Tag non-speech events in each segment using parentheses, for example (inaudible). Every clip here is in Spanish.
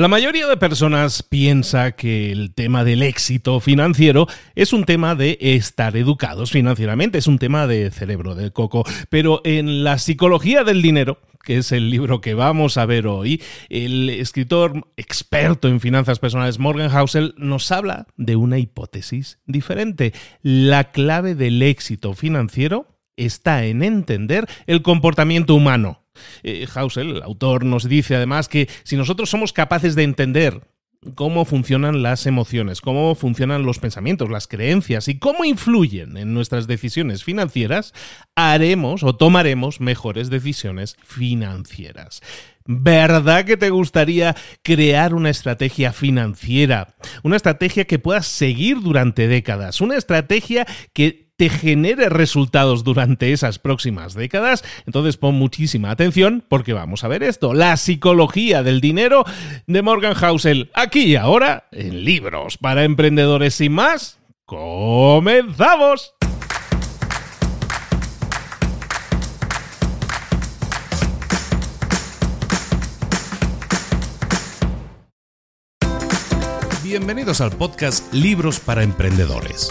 La mayoría de personas piensa que el tema del éxito financiero es un tema de estar educados financieramente, es un tema de cerebro de coco, pero en la psicología del dinero, que es el libro que vamos a ver hoy, el escritor experto en finanzas personales Morgan Housel nos habla de una hipótesis diferente. La clave del éxito financiero está en entender el comportamiento humano eh, Hausel, el autor, nos dice además que si nosotros somos capaces de entender cómo funcionan las emociones, cómo funcionan los pensamientos, las creencias y cómo influyen en nuestras decisiones financieras, haremos o tomaremos mejores decisiones financieras. ¿Verdad que te gustaría crear una estrategia financiera? Una estrategia que puedas seguir durante décadas, una estrategia que te genere resultados durante esas próximas décadas. Entonces pon muchísima atención porque vamos a ver esto, la psicología del dinero de Morgan Housel, aquí y ahora en libros para emprendedores sin más. ¡Comenzamos! Bienvenidos al podcast Libros para Emprendedores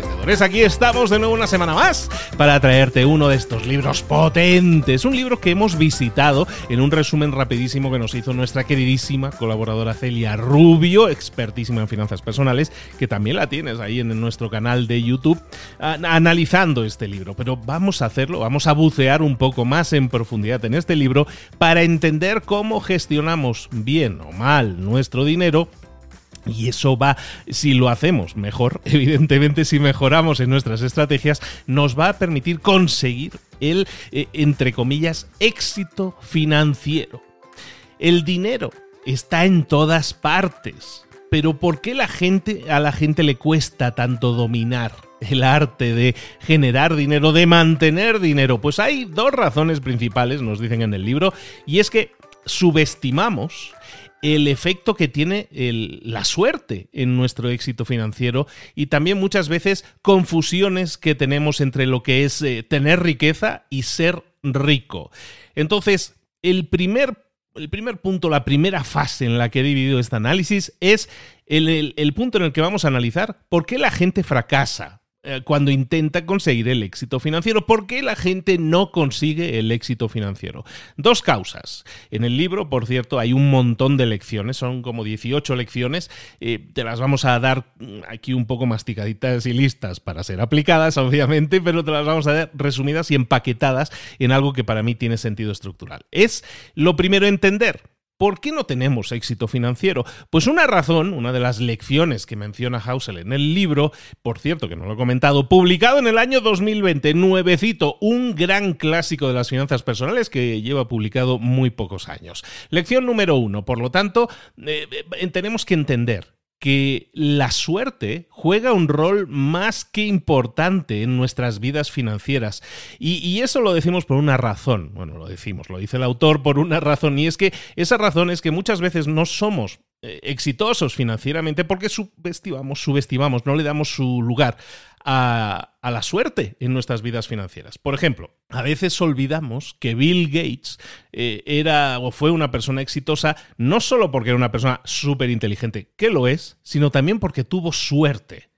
Aquí estamos de nuevo una semana más para traerte uno de estos libros potentes, un libro que hemos visitado en un resumen rapidísimo que nos hizo nuestra queridísima colaboradora Celia Rubio, expertísima en finanzas personales, que también la tienes ahí en nuestro canal de YouTube, analizando este libro. Pero vamos a hacerlo, vamos a bucear un poco más en profundidad en este libro para entender cómo gestionamos bien o mal nuestro dinero y eso va, si lo hacemos mejor, (laughs) evidentemente si mejoramos en nuestras estrategias, nos va a permitir conseguir el, eh, entre comillas, éxito financiero. El dinero está en todas partes. Pero ¿por qué la gente, a la gente le cuesta tanto dominar el arte de generar dinero, de mantener dinero? Pues hay dos razones principales, nos dicen en el libro, y es que subestimamos el efecto que tiene la suerte en nuestro éxito financiero y también muchas veces confusiones que tenemos entre lo que es eh, tener riqueza y ser rico. Entonces, el primer, el primer punto, la primera fase en la que he dividido este análisis es el punto en el que vamos a analizar por qué la gente fracasa eh, cuando intenta conseguir el éxito financiero. ¿Por qué la gente no consigue el éxito financiero? Dos causas. En el libro, por cierto, hay un montón de lecciones, son como 18 lecciones. Eh, te las vamos a dar mm, aquí un poco masticaditas y listas para ser aplicadas, obviamente, pero te las vamos a dar resumidas y empaquetadas en algo que para mí tiene sentido estructural. Es lo primero entender ¿Por qué no tenemos éxito financiero? Pues una razón, una de las lecciones que menciona Hausel en el libro, por cierto que no lo he comentado, publicado en el año 2020, nuevecito, un gran clásico de las finanzas personales que lleva publicado muy pocos años. Lección número uno, por lo tanto, eh, eh, tenemos que entender que la suerte juega un rol más que importante en nuestras vidas financieras. Y, eso lo decimos por una razón. Bueno, lo decimos, lo dice el autor por una razón. Y es que esa razón es que muchas veces no somos eh, exitosos financieramente porque subestimamos, subestimamos, no le damos su lugar a, la suerte en nuestras vidas financieras. Por ejemplo, a veces olvidamos que Bill Gates eh, era o fue una persona exitosa no solo porque era una persona súper inteligente, que lo es, sino también porque tuvo suerte.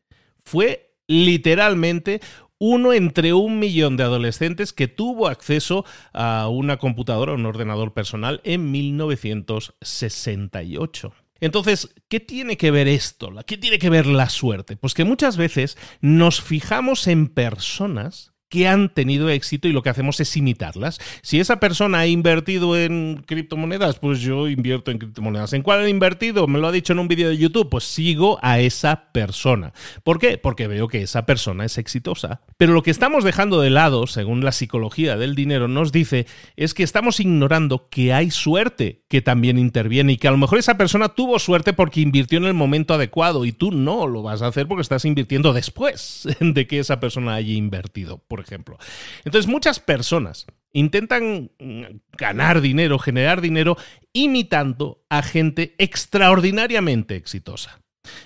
Fue literalmente uno entre un millón de adolescentes que tuvo acceso a una computadora, un ordenador personal en 1968. Entonces, ¿qué tiene que ver esto? ¿Qué tiene que ver la suerte? Pues que muchas veces nos fijamos en personas que han tenido éxito y lo que hacemos es imitarlas. Si esa persona ha invertido en criptomonedas, pues yo invierto en criptomonedas. ¿En cuál ha invertido? Me lo ha dicho en un vídeo de YouTube, pues sigo a esa persona. ¿Por qué? Porque veo que esa persona es exitosa. Pero lo que estamos dejando de lado, según la psicología del dinero nos dice, es que estamos ignorando que hay suerte que también interviene y que a lo mejor esa persona tuvo suerte porque invirtió en el momento adecuado y tú no lo vas a hacer porque estás invirtiendo después (laughs) de que esa persona haya invertido ejemplo. Entonces, muchas personas intentan mm, ganar dinero, generar dinero, imitando a gente extraordinariamente exitosa.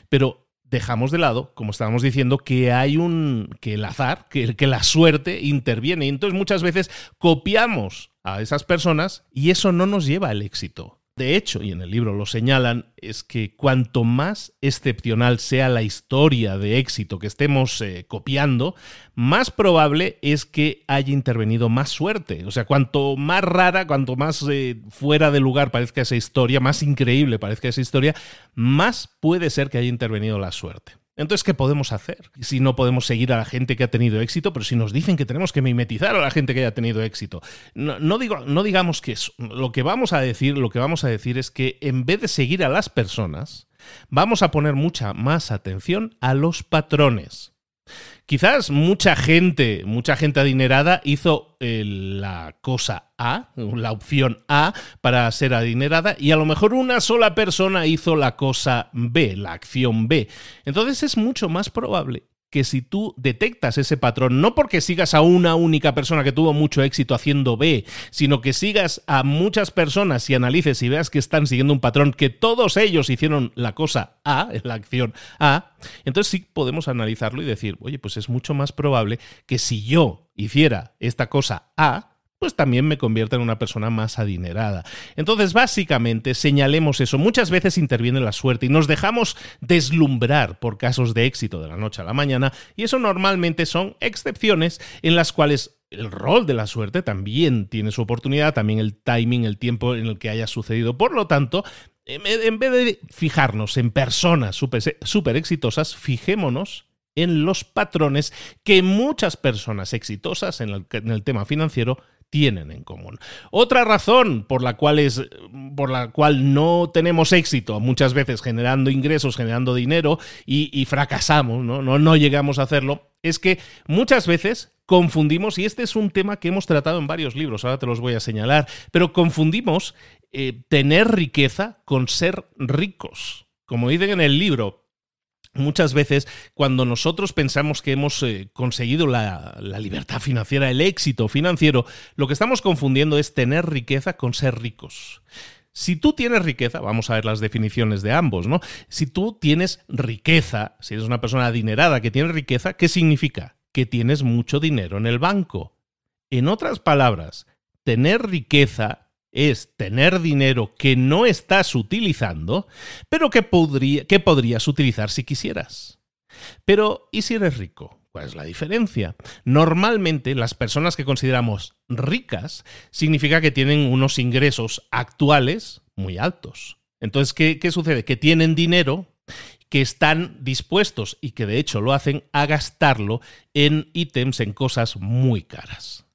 Pero dejamos de lado, como estábamos diciendo, que hay un. que el azar, que, que la suerte interviene. Entonces muchas veces copiamos a esas personas y eso no nos lleva al éxito. De hecho, y en el libro lo señalan, es que cuanto más excepcional sea la historia de éxito que estemos eh, copiando, más probable es que haya intervenido más suerte. O sea, cuanto más rara, cuanto más eh, fuera de lugar parezca esa historia, más increíble parezca esa historia, más puede ser que haya intervenido la suerte. Entonces, ¿qué podemos hacer? Si no podemos seguir a la gente que ha tenido éxito, pero si nos dicen que tenemos que mimetizar a la gente que haya tenido éxito. No, digo, no digamos que eso. Lo que vamos a decir, lo que vamos a decir es que en vez de seguir a las personas, vamos a poner mucha más atención a los patrones. Quizás mucha gente, mucha gente adinerada hizo eh, la cosa A, la opción A para ser adinerada y a lo mejor una sola persona hizo la cosa B, la acción B. Entonces es mucho más probable que si tú detectas ese patrón, no porque sigas a una única persona que tuvo mucho éxito haciendo B, sino que sigas a muchas personas y analices y veas que están siguiendo un patrón, que todos ellos hicieron la cosa A, la acción A, entonces sí podemos analizarlo y decir, oye, pues es mucho más probable que si yo hiciera esta cosa A, pues también me convierte en una persona más adinerada. Entonces, básicamente, señalemos eso. Muchas veces interviene la suerte y nos dejamos deslumbrar por casos de éxito de la noche a la mañana, y eso normalmente son excepciones en las cuales el rol de la suerte también tiene su oportunidad, también el timing, el tiempo en el que haya sucedido. Por lo tanto, en vez de fijarnos en personas súper exitosas, fijémonos en los patrones que muchas personas exitosas en el, en el tema financiero tienen en común. Otra razón por la cual es por la cual no tenemos éxito muchas veces generando ingresos, generando dinero y, fracasamos, ¿no? ¿no? Llegamos a hacerlo, es que muchas veces confundimos, y este es un tema que hemos tratado en varios libros, ahora te los voy a señalar, pero confundimos eh, tener riqueza con ser ricos. Como dicen en el libro, Muchas veces cuando nosotros pensamos que hemos eh, conseguido la, libertad financiera, el éxito financiero, lo que estamos confundiendo es tener riqueza con ser ricos. Si tú tienes riqueza, vamos a ver las definiciones de ambos, ¿no? Si tú tienes riqueza, si eres una persona adinerada que tiene riqueza, ¿qué significa? Que tienes mucho dinero en el banco. En otras palabras, tener riqueza es tener dinero que no estás utilizando, pero que, podría, que podrías utilizar si quisieras. Pero, ¿y si eres rico? ¿Cuál es la diferencia? Normalmente las personas que consideramos ricas significa que tienen unos ingresos actuales muy altos. Entonces, ¿qué, qué sucede? Que tienen dinero que están dispuestos, y que de hecho lo hacen, a gastarlo en ítems, en cosas muy caras.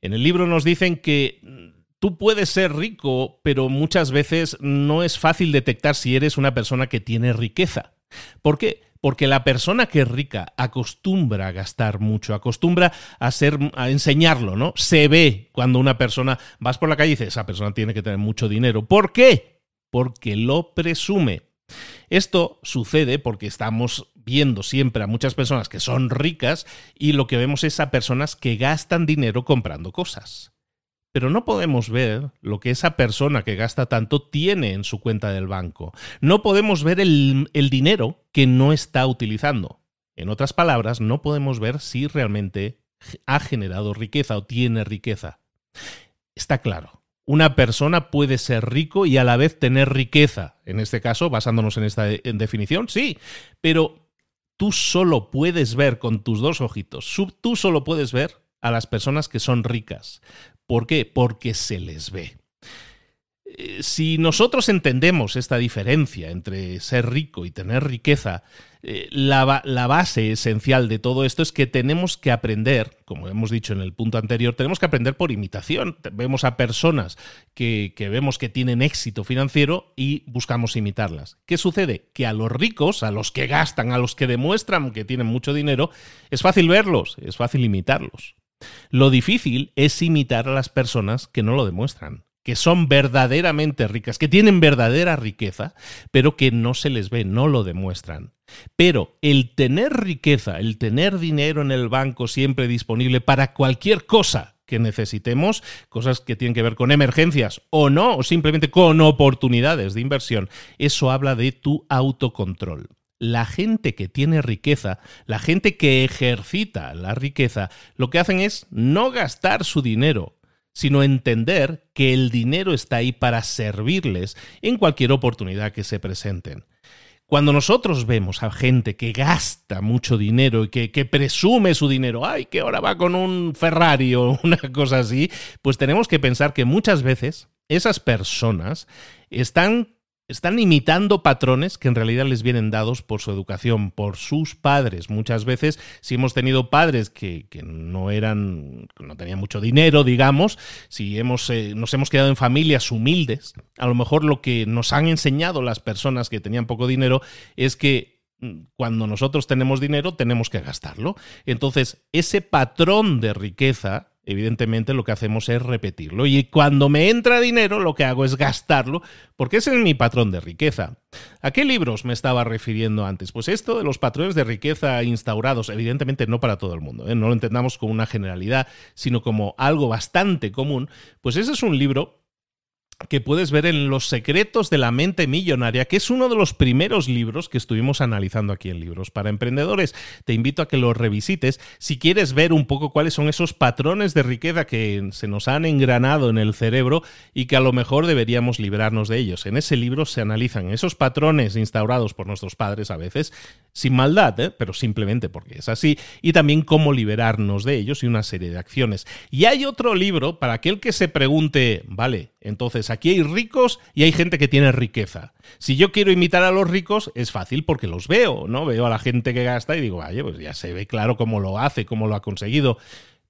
En el libro nos dicen que Tú puedes ser rico, pero muchas veces no es fácil detectar si eres una persona que tiene riqueza. ¿Por qué? Porque la persona que es rica acostumbra a gastar mucho, acostumbra a ser, a enseñarlo, ¿no? Se ve cuando una persona vas por la calle y dices, esa persona tiene que tener mucho dinero. ¿Por qué? Porque lo presume. Esto sucede porque estamos viendo siempre a muchas personas que son ricas y lo que vemos es a personas que gastan dinero comprando cosas pero no podemos ver lo que esa persona que gasta tanto tiene en su cuenta del banco. No podemos ver el, dinero que no está utilizando. En otras palabras, no podemos ver si realmente ha generado riqueza o tiene riqueza. Está claro. Una persona puede ser rico y a la vez tener riqueza. En este caso, basándonos en esta definición, sí. Pero tú solo puedes ver con tus dos ojitos, tú solo puedes ver a las personas que son ricas. ¿Por qué? Porque se les ve. Eh, si nosotros entendemos esta diferencia entre ser rico y tener riqueza, eh, la, base esencial de todo esto es que tenemos que aprender, como hemos dicho en el punto anterior, tenemos que aprender por imitación. Vemos a personas que, que vemos que tienen éxito financiero y buscamos imitarlas. ¿Qué sucede? Que a los ricos, a los que gastan, a los que demuestran que tienen mucho dinero, es fácil verlos, es fácil imitarlos. Lo difícil es imitar a las personas que no lo demuestran que son verdaderamente ricas, que tienen verdadera riqueza, pero que no se les ve, no lo demuestran. Pero el tener riqueza, el tener dinero en el banco siempre disponible para cualquier cosa que necesitemos, cosas que tienen que ver con emergencias o no, o simplemente con oportunidades de inversión, eso habla de tu autocontrol. La gente que tiene riqueza, la gente que ejercita la riqueza, lo que hacen es no gastar su dinero, sino entender que el dinero está ahí para servirles en cualquier oportunidad que se presenten. Cuando nosotros vemos a gente que gasta mucho dinero y que, presume su dinero, ay, que ahora va con un Ferrari o (laughs) una cosa así, pues tenemos que pensar que muchas veces esas personas están están imitando patrones que en realidad les vienen dados por su educación, por sus padres. Muchas veces, si hemos tenido padres que, no eran, no tenían mucho dinero, digamos, si hemos, eh, nos hemos quedado en familias humildes, a lo mejor lo que nos han enseñado las personas que tenían poco dinero es que mm, cuando nosotros tenemos dinero tenemos que gastarlo. Entonces, ese patrón de riqueza evidentemente lo que hacemos es repetirlo. Y cuando me entra dinero, lo que hago es gastarlo, porque ese es mi patrón de riqueza. ¿A qué libros me estaba refiriendo antes? Pues esto de los patrones de riqueza instaurados, evidentemente no para todo el mundo, ¿eh? no lo entendamos como una generalidad, sino como algo bastante común, pues ese es un libro que puedes ver en Los secretos de la mente millonaria, que es uno de los primeros libros que estuvimos analizando aquí en Libros para Emprendedores. Te invito a que lo revisites si quieres ver un poco cuáles son esos patrones de riqueza que se nos han engranado en el cerebro y que a lo mejor deberíamos librarnos de ellos. En ese libro se analizan esos patrones instaurados por nuestros padres a veces, sin maldad, ¿eh? pero simplemente porque es así, y también cómo liberarnos de ellos y una serie de acciones. Y hay otro libro para aquel que se pregunte, vale, entonces aquí hay ricos y hay gente que tiene riqueza. Si yo quiero imitar a los ricos, es fácil porque los veo, ¿no? Veo a la gente que gasta y digo, vaya, pues ya se ve claro cómo lo hace, cómo lo ha conseguido.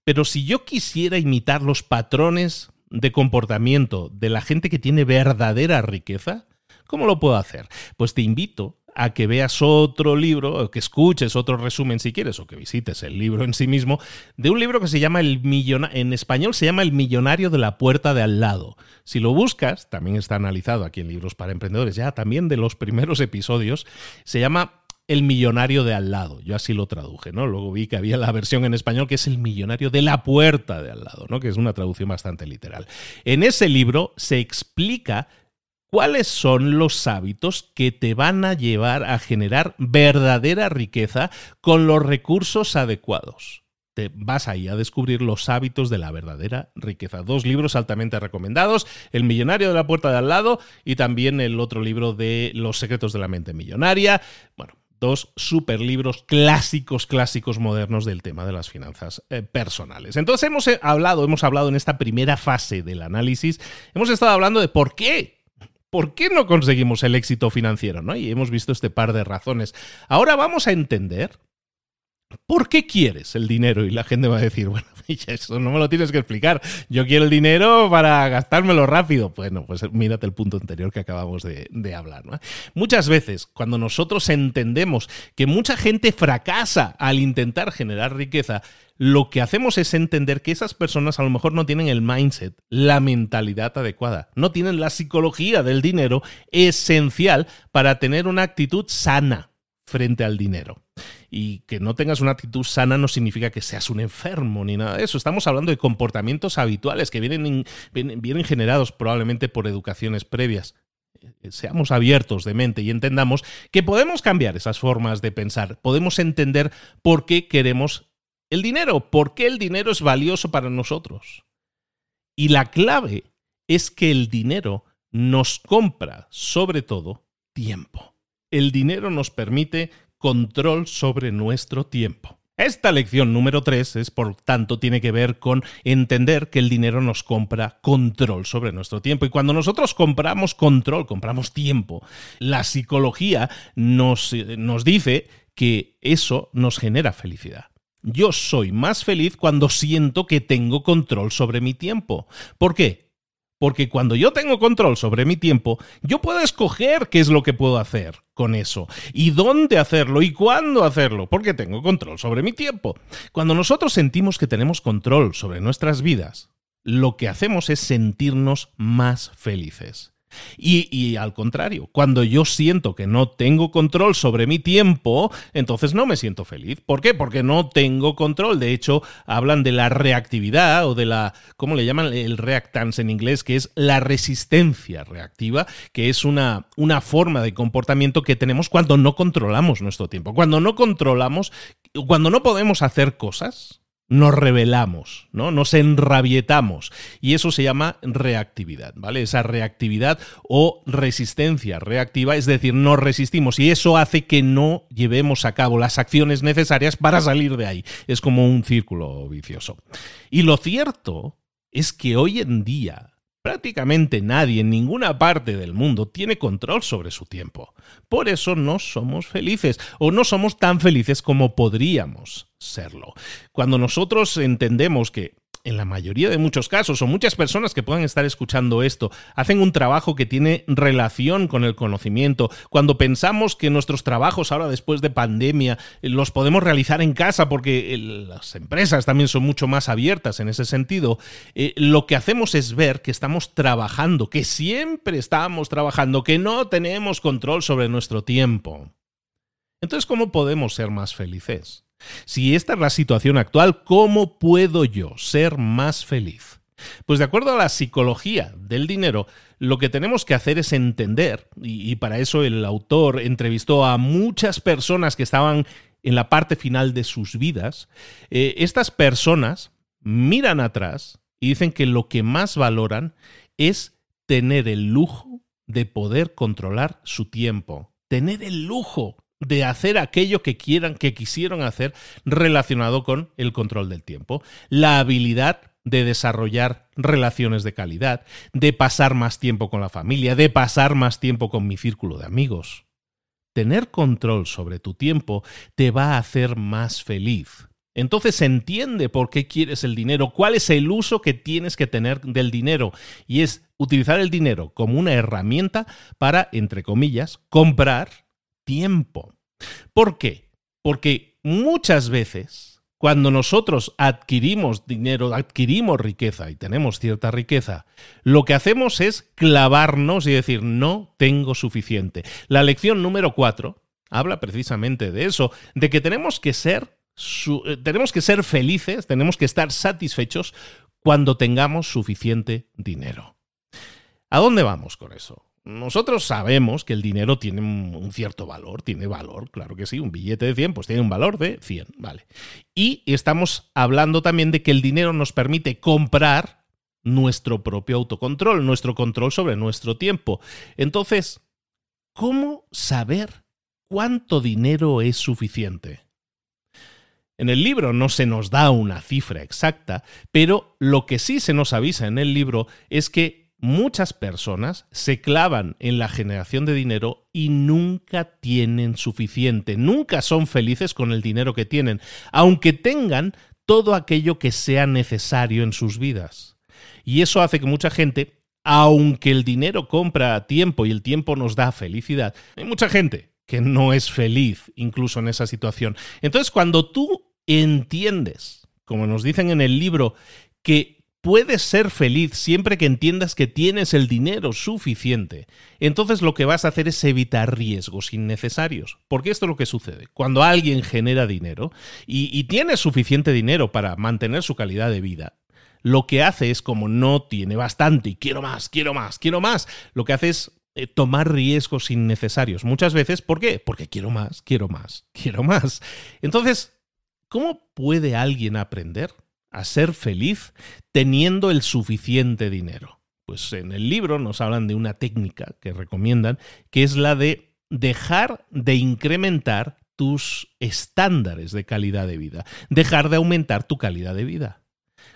Pero si yo quisiera imitar los patrones de comportamiento de la gente que tiene verdadera riqueza, ¿cómo lo puedo hacer? Pues te invito a que veas otro libro, o que escuches otro resumen si quieres, o que visites el libro en sí mismo, de un libro que se llama El Millonario, en español se llama El Millonario de la Puerta de al lado. Si lo buscas, también está analizado aquí en Libros para Emprendedores, ya también de los primeros episodios, se llama el millonario de al lado. Yo así lo traduje, ¿no? Luego vi que había la versión en español que es el millonario de la puerta de al lado, ¿no? Que es una traducción bastante literal. En ese libro se explica ¿Cuáles son los hábitos que te van a llevar a generar verdadera riqueza con los recursos adecuados? Te vas ahí a descubrir los hábitos de la verdadera riqueza. Dos libros altamente recomendados, El millonario de la puerta de al lado y también el otro libro de Los secretos de la mente millonaria. Bueno, dos super libros clásicos, clásicos modernos del tema de las finanzas eh, personales. Entonces hemos eh, hablado, hemos hablado en esta primera fase del análisis, hemos estado hablando de por qué ¿Por qué no conseguimos el éxito financiero? ¿no? Y hemos visto este par de razones. Ahora vamos a entender ¿Por qué quieres el dinero? Y la gente va a decir, bueno, (laughs) eso no me lo tienes que explicar. Yo quiero el dinero para gastármelo rápido. Bueno, pues mírate el punto anterior que acabamos de, hablar. Muchas veces, cuando nosotros entendemos que mucha gente fracasa al intentar generar riqueza, lo que hacemos es entender que esas personas a lo mejor no tienen el mindset, la mentalidad adecuada, no tienen la psicología del dinero esencial para tener una actitud sana frente al dinero. Y que no tengas una actitud sana no significa que seas un enfermo ni nada de eso. Estamos hablando de comportamientos habituales que vienen, generados probablemente por educaciones previas seamos abiertos de mente y entendamos que podemos cambiar esas formas de pensar, podemos entender por qué queremos el dinero, por qué el dinero es valioso para nosotros. Y la clave es que el dinero nos compra, sobre todo, tiempo. El dinero nos permite control sobre nuestro tiempo. Esta lección número 3 es, por tanto, tiene que ver con entender que el dinero nos compra control sobre nuestro tiempo. Y cuando nosotros compramos control, compramos tiempo, la psicología nos, nos dice que eso nos genera felicidad. Yo soy más feliz cuando siento que tengo control sobre mi tiempo. ¿Por qué? Porque cuando yo tengo control sobre mi tiempo, yo puedo escoger qué es lo que puedo hacer con eso, y dónde hacerlo, y cuándo hacerlo, porque tengo control sobre mi tiempo. Cuando nosotros sentimos que tenemos control sobre nuestras vidas, lo que hacemos es sentirnos más felices. Y, al contrario, cuando yo siento que no tengo control sobre mi tiempo, entonces no me siento feliz. ¿Por qué? Porque no tengo control. De hecho, hablan de la reactividad o de la, ¿cómo le llaman? El reactance en inglés, que es la resistencia reactiva, que es una, una forma de comportamiento que tenemos cuando no controlamos nuestro tiempo. Cuando no controlamos, cuando no podemos hacer cosas, nos rebelamos, ¿no? Nos enrabietamos. Y eso se llama reactividad, ¿vale? Esa reactividad o resistencia reactiva, es decir, nos resistimos y eso hace que no llevemos a cabo las acciones necesarias para salir de ahí. Es como un círculo vicioso. Y lo cierto es que hoy en día Prácticamente nadie en ninguna parte del mundo tiene control sobre su tiempo. Por eso no somos felices o no somos tan felices como podríamos serlo. Cuando nosotros entendemos que en la mayoría de muchos casos, o muchas personas que puedan estar escuchando esto, hacen un trabajo que tiene relación con el conocimiento. Cuando pensamos que nuestros trabajos ahora después de pandemia eh, los podemos realizar en casa porque las empresas también son mucho más abiertas en ese sentido, eh, lo que hacemos es ver que estamos trabajando, que siempre estamos trabajando, que no tenemos control sobre nuestro tiempo. Entonces, ¿cómo podemos ser más felices? Si esta es la situación actual, ¿cómo puedo yo ser más feliz? Pues de acuerdo a la psicología del dinero, lo que tenemos que hacer es entender, y, para eso el autor entrevistó a muchas personas que estaban en la parte final de sus vidas, eh, estas personas miran atrás y dicen que lo que más valoran es tener el lujo de poder controlar su tiempo, tener el lujo de hacer aquello que quieran, que quisieron hacer relacionado con el control del tiempo. La habilidad de desarrollar relaciones de calidad, de pasar más tiempo con la familia, de pasar más tiempo con mi círculo de amigos. Tener control sobre tu tiempo te va a hacer más feliz. Entonces entiende por qué quieres el dinero, cuál es el uso que tienes que tener del dinero. Y es utilizar el dinero como una herramienta para, entre comillas, comprar tiempo. ¿Por qué? Porque muchas veces cuando nosotros adquirimos dinero, adquirimos riqueza y tenemos cierta riqueza, lo que hacemos es clavarnos y decir, no tengo suficiente. La lección número cuatro habla precisamente de eso, de que tenemos que ser, eh, tenemos que ser felices, tenemos que estar satisfechos cuando tengamos suficiente dinero. ¿A dónde vamos con eso? Nosotros sabemos que el dinero tiene un cierto valor, tiene valor, claro que sí, un billete de 100 pues tiene un valor de 100, ¿vale? Y estamos hablando también de que el dinero nos permite comprar nuestro propio autocontrol, nuestro control sobre nuestro tiempo. Entonces, ¿cómo saber cuánto dinero es suficiente? En el libro no se nos da una cifra exacta, pero lo que sí se nos avisa en el libro es que muchas personas se clavan en la generación de dinero y nunca tienen suficiente, nunca son felices con el dinero que tienen, aunque tengan todo aquello que sea necesario en sus vidas. Y eso hace que mucha gente, aunque el dinero compra tiempo y el tiempo nos da felicidad, hay mucha gente que no es feliz incluso en esa situación. Entonces, cuando tú entiendes, como nos dicen en el libro, que puedes ser feliz siempre que entiendas que tienes el dinero suficiente. Entonces lo que vas a hacer es evitar riesgos innecesarios. Porque esto es lo que sucede. Cuando alguien genera dinero y, tiene suficiente dinero para mantener su calidad de vida, lo que hace es como no tiene bastante y quiero más, quiero más, quiero más, lo que hace es eh, tomar riesgos innecesarios. Muchas veces, ¿por qué? Porque quiero más, quiero más, quiero más. Entonces, ¿cómo puede alguien aprender a ser feliz teniendo el suficiente dinero. Pues en el libro nos hablan de una técnica que recomiendan, que es la de dejar de incrementar tus estándares de calidad de vida, dejar de aumentar tu calidad de vida.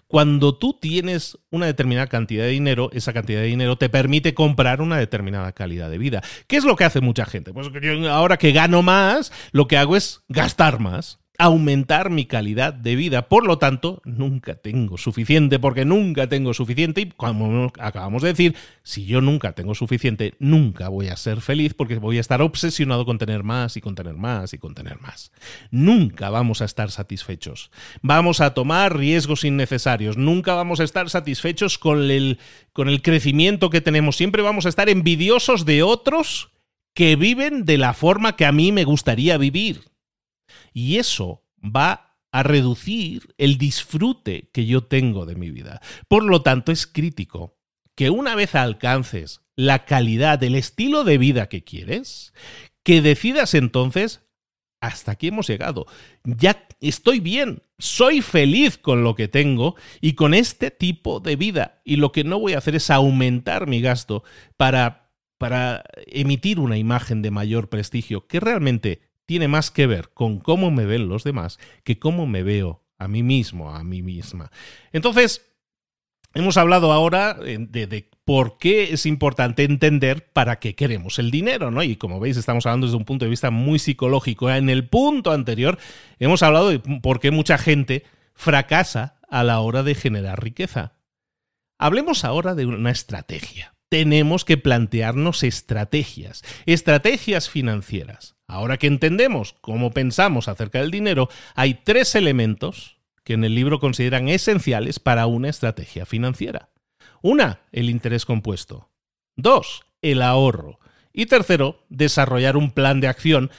Cuando tú tienes una determinada cantidad de dinero, esa cantidad de dinero te permite comprar una determinada calidad de vida. ¿Qué es lo que hace mucha gente? Pues ahora que gano más, lo que hago es gastar más aumentar mi calidad de vida. Por lo tanto, nunca tengo suficiente, porque nunca tengo suficiente. Y como acabamos de decir, si yo nunca tengo suficiente, nunca voy a ser feliz porque voy a estar obsesionado con tener más y con tener más y con tener más. Nunca vamos a estar satisfechos. Vamos a tomar riesgos innecesarios. Nunca vamos a estar satisfechos con el, con el crecimiento que tenemos. Siempre vamos a estar envidiosos de otros que viven de la forma que a mí me gustaría vivir. Y eso va a reducir el disfrute que yo tengo de mi vida. Por lo tanto, es crítico que una vez alcances la calidad, el estilo de vida que quieres, que decidas entonces, hasta aquí hemos llegado, ya estoy bien, soy feliz con lo que tengo y con este tipo de vida. Y lo que no voy a hacer es aumentar mi gasto para, para emitir una imagen de mayor prestigio, que realmente tiene más que ver con cómo me ven los demás que cómo me veo a mí mismo, a mí misma. Entonces, hemos hablado ahora eh, de, por qué es importante entender para qué queremos el dinero, ¿no? Y como veis, estamos hablando desde un punto de vista muy psicológico. En el punto anterior hemos hablado de por qué mucha gente fracasa a la hora de generar riqueza. Hablemos ahora de una estrategia. Tenemos que plantearnos estrategias, estrategias financieras. Ahora que entendemos cómo pensamos acerca del dinero, hay tres elementos que en el libro consideran esenciales para una estrategia financiera. Una, el interés compuesto. Dos, el ahorro. Y tercero, desarrollar un plan de acción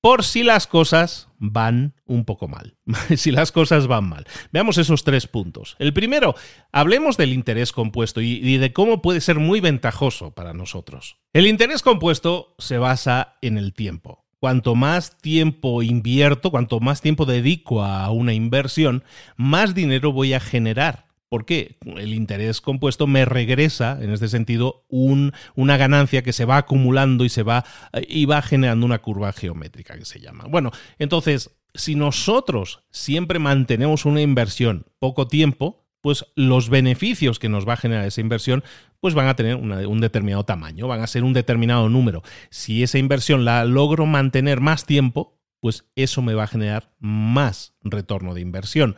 por si las cosas van un poco mal. (laughs) si las cosas van mal. Veamos esos tres puntos. El primero, hablemos del interés compuesto y, de cómo puede ser muy ventajoso para nosotros. El interés compuesto se basa en el tiempo cuanto más tiempo invierto, cuanto más tiempo dedico a una inversión, más dinero voy a generar. Porque el interés compuesto me regresa, en este sentido, una ganancia que se va acumulando y se va, y va generando una curva geométrica que se llama. Bueno, entonces, si nosotros siempre mantenemos una inversión poco tiempo, pues los beneficios que nos va a generar esa inversión pues van a tener un determinado tamaño, van a ser un determinado número. Si esa inversión la logro mantener más tiempo, pues eso me va a generar más retorno de inversión.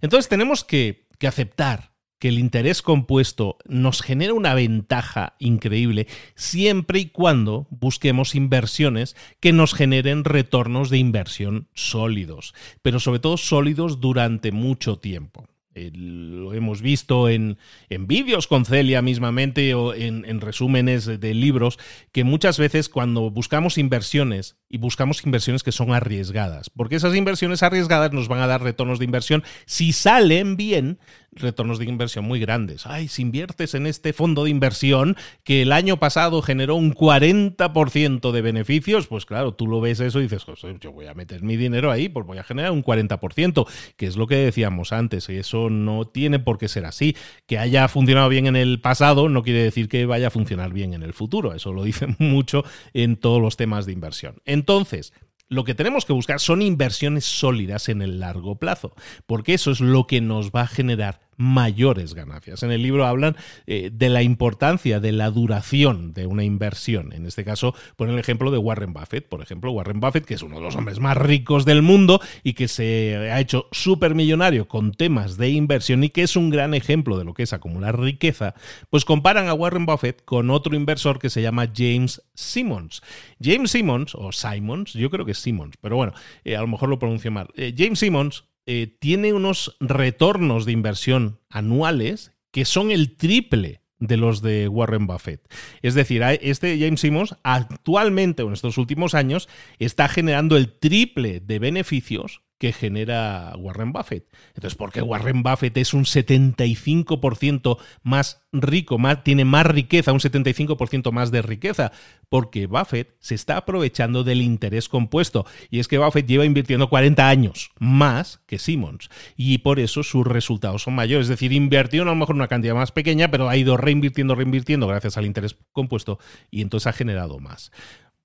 Entonces tenemos que, que aceptar que el interés compuesto nos genera una ventaja increíble siempre y cuando busquemos inversiones que nos generen retornos de inversión sólidos, pero sobre todo sólidos durante mucho tiempo lo hemos visto en, vídeos con Celia mismamente o en, en, resúmenes de libros, que muchas veces cuando buscamos inversiones, y buscamos inversiones que son arriesgadas, porque esas inversiones arriesgadas nos van a dar retornos de inversión, si salen bien, retornos de inversión muy grandes. Ay, si inviertes en este fondo de inversión que el año pasado generó un 40% de beneficios, pues claro, tú lo ves eso y dices, yo voy a meter mi dinero ahí, pues voy a generar un 40%, que es lo que decíamos antes, y eso no tiene por qué ser así. Que haya funcionado bien en el pasado no quiere decir que vaya a funcionar bien en el futuro, eso lo dicen (laughs) mucho en todos los temas de inversión. Entonces, lo que tenemos que buscar son inversiones sólidas en el largo plazo, porque eso es lo que nos va a generar mayores ganancias. En el libro hablan eh, de la importancia de la duración de una inversión. En este caso, ponen el ejemplo de Warren Buffett. Por ejemplo, Warren Buffett, que es uno de los hombres más ricos del mundo y que se ha hecho súper millonario con temas de inversión y que es un gran ejemplo de lo que es acumular riqueza, pues comparan a Warren Buffett con otro inversor que se llama James Simmons. James Simmons, o Simons, yo creo que es Simmons, pero bueno, eh, a lo mejor lo pronuncio mal. Eh, James Simmons eh, tiene unos retornos de inversión anuales que son el triple de los de Warren Buffett. Es decir, este James Simmons actualmente, en estos últimos años, está generando el triple de beneficios que genera Warren Buffett. Entonces, ¿por qué Warren Buffett es un 75% más rico, más, tiene más riqueza, un 75% más de riqueza? Porque Buffett se está aprovechando del interés compuesto. Y es que Buffett lleva invirtiendo 40 años más que Simmons. Y por eso sus resultados son mayores. Es decir, invirtió a lo mejor una cantidad más pequeña, pero ha ido reinvirtiendo, reinvirtiendo gracias al interés compuesto y entonces ha generado más.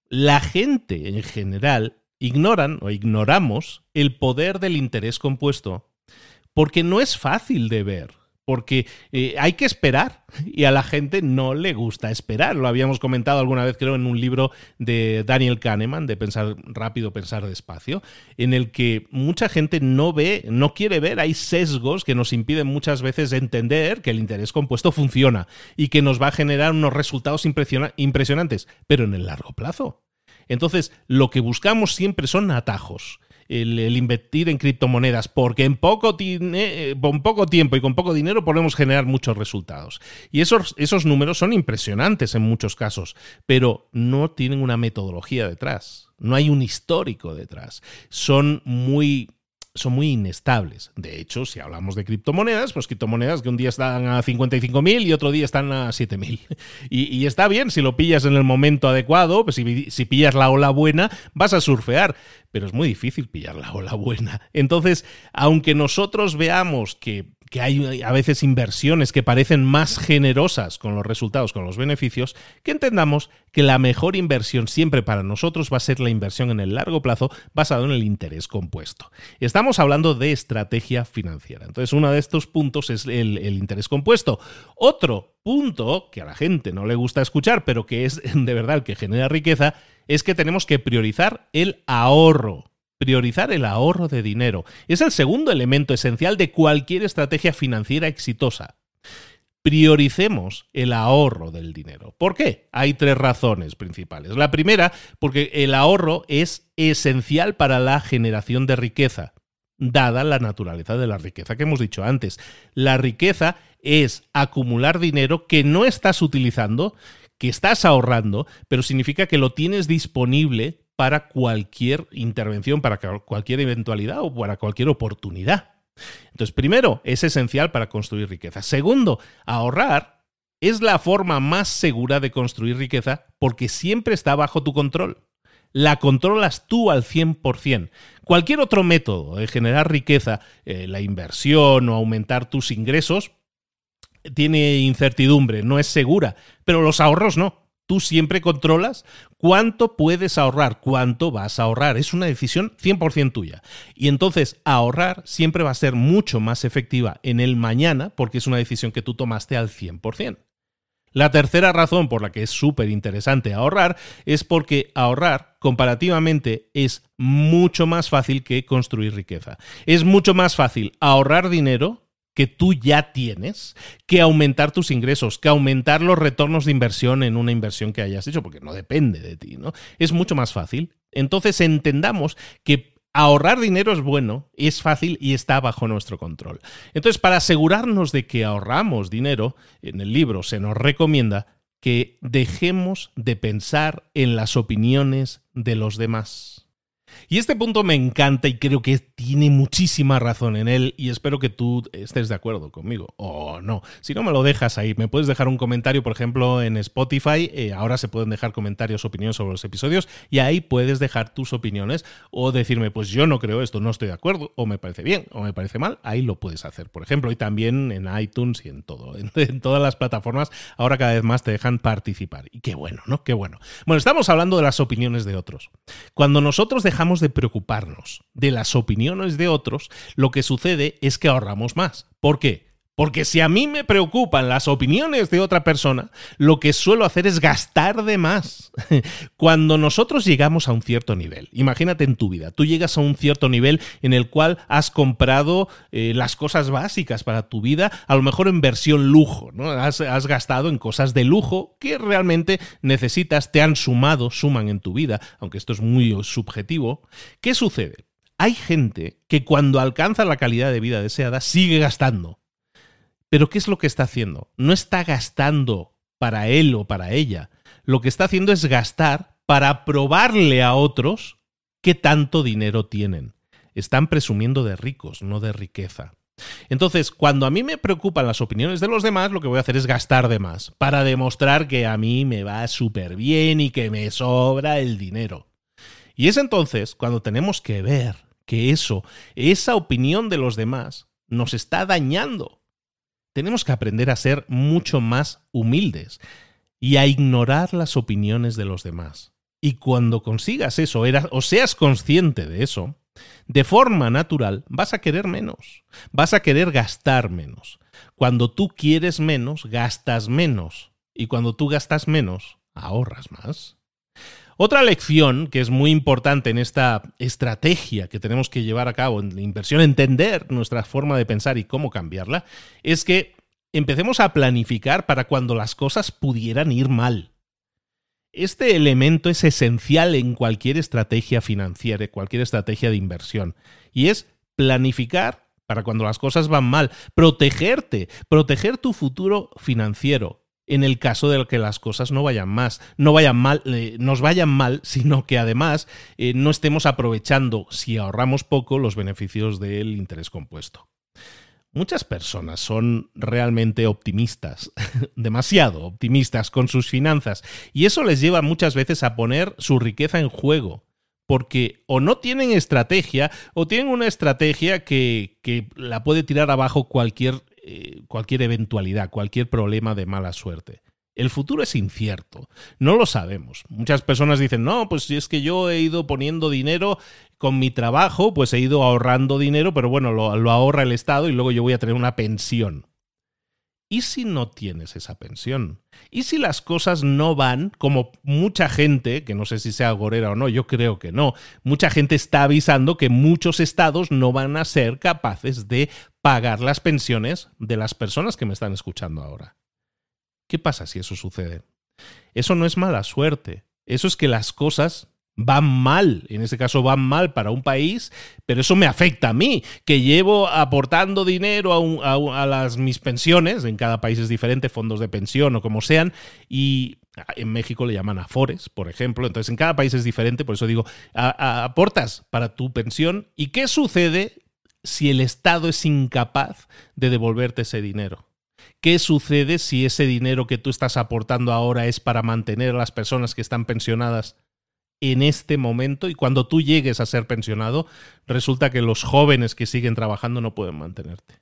La gente en general ignoran o ignoramos el poder del interés compuesto porque no es fácil de ver porque eh, hay que esperar y a la gente no le gusta esperar. Lo habíamos comentado alguna vez, creo, en un libro de Daniel Kahneman, de Pensar rápido, pensar despacio, en el que mucha gente no ve, no quiere ver, hay sesgos que nos impiden muchas veces entender que el interés compuesto funciona y que nos va a generar unos resultados impresionantes, pero en el largo plazo. Entonces, lo que buscamos siempre son atajos el, invertir en criptomonedas, porque en poco, eh, poco tiempo y con poco dinero podemos generar muchos resultados. Y esos, esos números son impresionantes en muchos casos, pero no tienen una metodología detrás, no hay un histórico detrás. Son muy son muy inestables. De hecho, si hablamos de criptomonedas, pues criptomonedas que un día están a 55.000 y otro día están a 7.000. (laughs) Y, y está bien si lo pillas en el momento adecuado, pues si, si pillas la ola buena, vas a surfear, pero es muy difícil pillar la ola buena. Entonces, aunque nosotros veamos que que hay a veces inversiones que parecen más generosas con los resultados, con los beneficios, que entendamos que la mejor inversión siempre para nosotros va a ser la inversión en el largo plazo basado en el interés compuesto. Estamos hablando de estrategia financiera. Entonces, uno de estos puntos es el, el interés compuesto. Otro punto que a la gente no le gusta escuchar, pero que es (laughs) de verdad el que genera riqueza, es que tenemos que priorizar el ahorro. Priorizar el ahorro de dinero es el segundo elemento esencial de cualquier estrategia financiera exitosa. Prioricemos el ahorro del dinero. ¿Por qué? Hay tres razones principales. La primera, porque el ahorro es esencial para la generación de riqueza, dada la naturaleza de la riqueza que hemos dicho antes. La riqueza es acumular dinero que no estás utilizando, que estás ahorrando, pero significa que lo tienes disponible para cualquier intervención, para cualquier eventualidad o para cualquier oportunidad. Entonces, primero, es esencial para construir riqueza. Segundo, ahorrar es la forma más segura de construir riqueza porque siempre está bajo tu control. La controlas tú al 100%. Cualquier otro método de generar riqueza, eh, la inversión o aumentar tus ingresos, tiene incertidumbre, no es segura, pero los ahorros no. Tú siempre controlas cuánto puedes ahorrar, cuánto vas a ahorrar. Es una decisión 100% tuya. Y entonces ahorrar siempre va a ser mucho más efectiva en el mañana porque es una decisión que tú tomaste al 100%. La tercera razón por la que es súper interesante ahorrar es porque ahorrar comparativamente es mucho más fácil que construir riqueza. Es mucho más fácil ahorrar dinero que tú ya tienes que aumentar tus ingresos, que aumentar los retornos de inversión en una inversión que hayas hecho, porque no depende de ti, ¿no? Es mucho más fácil. Entonces entendamos que ahorrar dinero es bueno, es fácil y está bajo nuestro control. Entonces, para asegurarnos de que ahorramos dinero, en el libro se nos recomienda que dejemos de pensar en las opiniones de los demás. Y este punto me encanta y creo que tiene muchísima razón en él y espero que tú estés de acuerdo conmigo o no. Si no me lo dejas ahí, me puedes dejar un comentario, por ejemplo, en Spotify. Eh, ahora se pueden dejar comentarios, opiniones sobre los episodios y ahí puedes dejar tus opiniones o decirme, pues yo no creo esto, no estoy de acuerdo o me parece bien o me parece mal. Ahí lo puedes hacer, por ejemplo, y también en iTunes y en todo, (laughs) en todas las plataformas. Ahora cada vez más te dejan participar y qué bueno, ¿no? Qué bueno. Bueno, estamos hablando de las opiniones de otros. Cuando nosotros dejamos de preocuparnos de las opiniones de otros, lo que sucede es que ahorramos más. ¿Por qué? Porque si a mí me preocupan las opiniones de otra persona, lo que suelo hacer es gastar de más. (laughs) Cuando nosotros llegamos a un cierto nivel, imagínate en tu vida, tú llegas a un cierto nivel en el cual has comprado eh, las cosas básicas para tu vida, a lo mejor en versión lujo, ¿no? Has, has gastado en cosas de lujo que realmente necesitas, te han sumado, suman en tu vida, aunque esto es muy subjetivo. ¿Qué sucede? Hay gente que cuando alcanza la calidad de vida deseada sigue gastando pero ¿qué es lo que está haciendo? No está gastando para él o para ella. Lo que está haciendo es gastar para probarle a otros qué tanto dinero tienen. Están presumiendo de ricos, no de riqueza. Entonces, cuando a mí me preocupan las opiniones de los demás, lo que voy a hacer es gastar de más, para demostrar que a mí me va súper bien y que me sobra el dinero. Y es entonces cuando tenemos que ver que eso, esa opinión de los demás, nos está dañando tenemos que aprender a ser mucho más humildes y a ignorar las opiniones de los demás. Y cuando consigas eso, o seas consciente de eso, de forma natural vas a querer menos, vas a querer gastar menos. Cuando tú quieres menos, gastas menos. Y cuando tú gastas menos, ahorras más. Otra lección que es muy importante en esta estrategia que tenemos que llevar a cabo en la inversión, entender nuestra forma de pensar y cómo cambiarla, es que empecemos a planificar para cuando las cosas pudieran ir mal. Este elemento es esencial en cualquier estrategia financiera, cualquier estrategia de inversión, y es planificar para cuando las cosas van mal, protegerte, proteger tu futuro financiero en el caso de que las cosas no vayan más, no vayan mal, eh, nos vayan mal, (laughs) sino que además eh, no estemos aprovechando, si ahorramos poco, los beneficios del interés compuesto. Muchas personas son realmente optimistas, (laughs) demasiado optimistas con sus finanzas, y eso les lleva muchas veces a poner su riqueza en juego, porque o no tienen estrategia o tienen una estrategia que, que la puede tirar abajo cualquier, eh, cualquier eventualidad, cualquier problema de mala suerte. El futuro es incierto, no lo sabemos. Muchas personas dicen, no, pues si es que yo he ido poniendo dinero con mi trabajo, pues he ido ahorrando dinero, pero bueno, lo, lo ahorra el Estado y luego yo voy a tener una pensión. ¿Y si no tienes esa pensión? ¿Y si las cosas no van como mucha gente, que no sé si sea agorera o no, yo creo que no, mucha gente está avisando que muchos estados no van a ser capaces de pagar las pensiones de las personas que me están escuchando ahora? ¿Qué pasa si eso sucede? Eso no es mala suerte. Eso es que las cosas van mal, en este caso van mal para un país, pero eso me afecta a mí, que llevo aportando dinero a, las, mis pensiones, en cada país es diferente, fondos de pensión o como sean, y en México le llaman afores, por ejemplo, entonces en cada país es diferente, por eso digo, aportas para tu pensión, ¿y qué sucede si el Estado es incapaz de devolverte ese dinero? ¿Qué sucede si ese dinero que tú estás aportando ahora es para mantener a las personas que están pensionadas en este momento y cuando tú llegues a ser pensionado, resulta que los jóvenes que siguen trabajando no pueden mantenerte?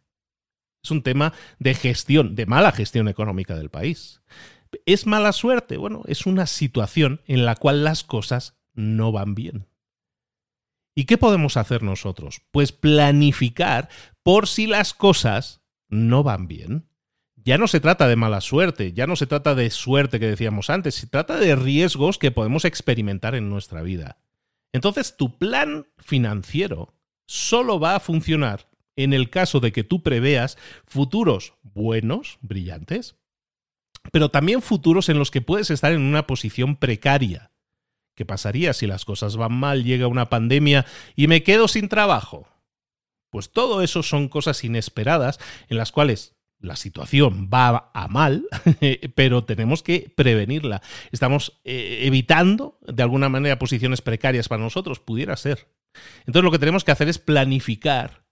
Es un tema de gestión, de mala gestión económica del país. ¿Es mala suerte? Bueno, es una situación en la cual las cosas no van bien. ¿Y qué podemos hacer nosotros? Pues planificar por si las cosas no van bien ya no se trata de mala suerte, ya no se trata de suerte que decíamos antes, se trata de riesgos que podemos experimentar en nuestra vida. Entonces, tu plan financiero solo va a funcionar en el caso de que tú preveas futuros buenos, brillantes, pero también futuros en los que puedes estar en una posición precaria. ¿Qué pasaría si las cosas van mal, llega una pandemia y me quedo sin trabajo? Pues todo eso son cosas inesperadas en las cuales la situación va a mal, (laughs) pero tenemos que prevenirla. Estamos eh, evitando, de alguna manera, posiciones precarias para nosotros, pudiera ser. Entonces lo que tenemos que hacer es planificar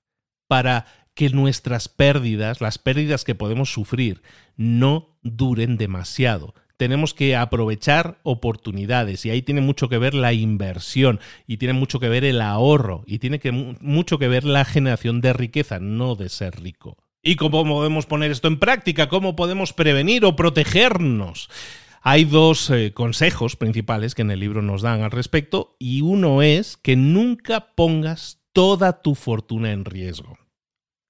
para que nuestras pérdidas, las pérdidas que podemos sufrir, no duren demasiado. Tenemos que aprovechar oportunidades y ahí tiene mucho que ver la inversión y tiene mucho que ver el ahorro y tiene mucho que ver la generación de riqueza, no de ser rico. ¿Y cómo podemos poner esto en práctica? ¿Cómo podemos prevenir o protegernos? Hay dos eh, consejos principales que en el libro nos dan al respecto y uno es que nunca pongas toda tu fortuna en riesgo.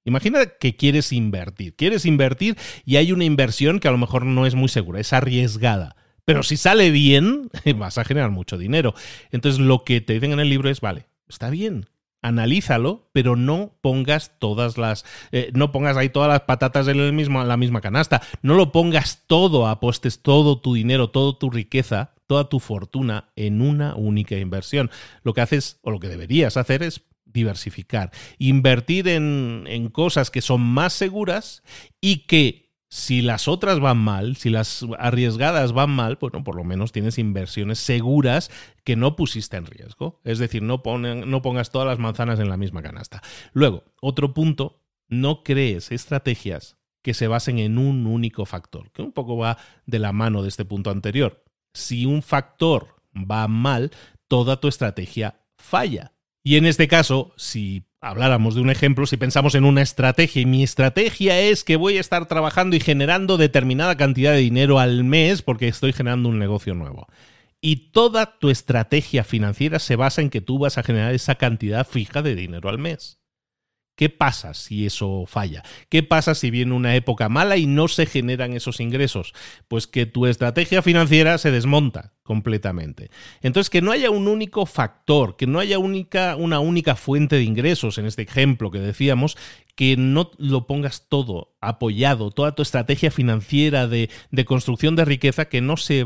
Imagina que quieres invertir, quieres invertir y hay una inversión que a lo mejor no es muy segura, es arriesgada. Pero si sale bien, (laughs) vas a generar mucho dinero. Entonces lo que te dicen en el libro es, vale, está bien, analízalo, pero no pongas todas las, eh, no pongas ahí todas las patatas en, el mismo, la misma canasta. No lo pongas todo, apostes todo tu dinero, toda tu riqueza, toda tu fortuna en una única inversión. Lo que haces, o lo que deberías hacer es diversificar, invertir en, en cosas que son más seguras y que si las otras van mal, si las arriesgadas van mal, bueno, por lo menos tienes inversiones seguras que no pusiste en riesgo. Es decir, no, no pongas todas las manzanas en la misma canasta. Luego, otro punto, no crees estrategias que se basen en un único factor, que un poco va de la mano de este punto anterior. Si un factor va mal, toda tu estrategia falla. Y en este caso, si habláramos de un ejemplo, si pensamos en una estrategia y mi estrategia es que voy a estar trabajando y generando determinada cantidad de dinero al mes porque estoy generando un negocio nuevo. y toda tu estrategia financiera se basa en que tú vas a generar esa cantidad fija de dinero al mes. ¿Qué pasa si eso falla? ¿Qué pasa si viene una época mala y no se generan esos ingresos? Pues que tu estrategia financiera se desmonta completamente. Entonces, que no haya un único factor, que no haya una única fuente de ingresos, en este ejemplo que decíamos, que no lo pongas todo apoyado, toda tu estrategia financiera de, de construcción de riqueza, que no, se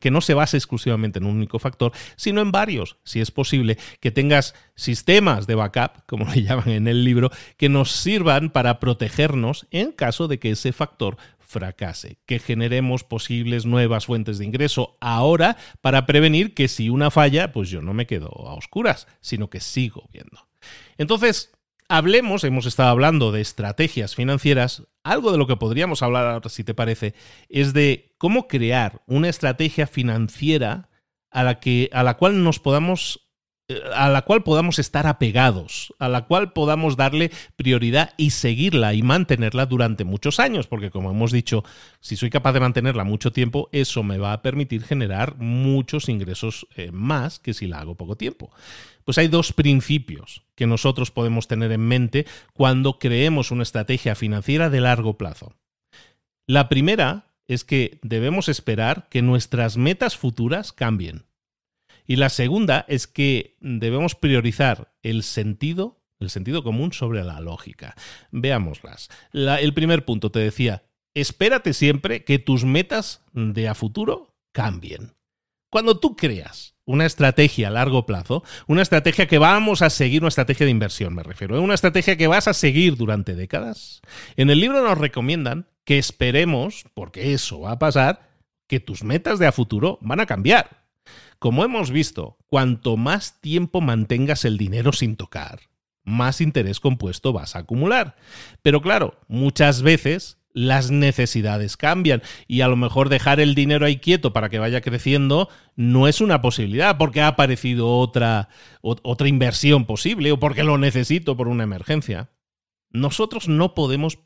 que no se base exclusivamente en un único factor, sino en varios, si es posible, que tengas sistemas de backup, como (laughs) le llaman en el libro, que nos sirvan para protegernos en caso de que ese factor fracase, que generemos posibles nuevas fuentes de ingreso ahora para prevenir que si una falla, pues yo no me quedo a oscuras, sino que sigo viendo. Entonces, hablemos, hemos estado hablando de estrategias financieras, algo de lo que podríamos hablar ahora, si te parece, es de cómo crear una estrategia financiera a la, que, a la cual nos podamos a la cual podamos estar apegados, a la cual podamos darle prioridad y seguirla y mantenerla durante muchos años, porque como hemos dicho, si soy capaz de mantenerla mucho tiempo, eso me va a permitir generar muchos ingresos eh, más que si la hago poco tiempo. Pues hay dos principios que nosotros podemos tener en mente cuando creemos una estrategia financiera de largo plazo. La primera es que debemos esperar que nuestras metas futuras cambien. Y la segunda es que debemos priorizar el sentido, el sentido común sobre la lógica. Veámoslas. el primer punto te decía, espérate siempre que tus metas de a futuro cambien. Cuando tú creas una estrategia a largo plazo, una estrategia que vamos a seguir, una estrategia de inversión me refiero, ¿eh? una estrategia que vas a seguir durante décadas, en el libro nos recomiendan que esperemos, porque eso va a pasar, que tus metas de a futuro van a cambiar. Como hemos visto, cuanto más tiempo mantengas el dinero sin tocar, más interés compuesto vas a acumular. Pero claro, muchas veces las necesidades cambian y a lo mejor dejar el dinero ahí quieto para que vaya creciendo no es una posibilidad porque ha aparecido otra, otra inversión posible o porque lo necesito por una emergencia. Nosotros no podemos,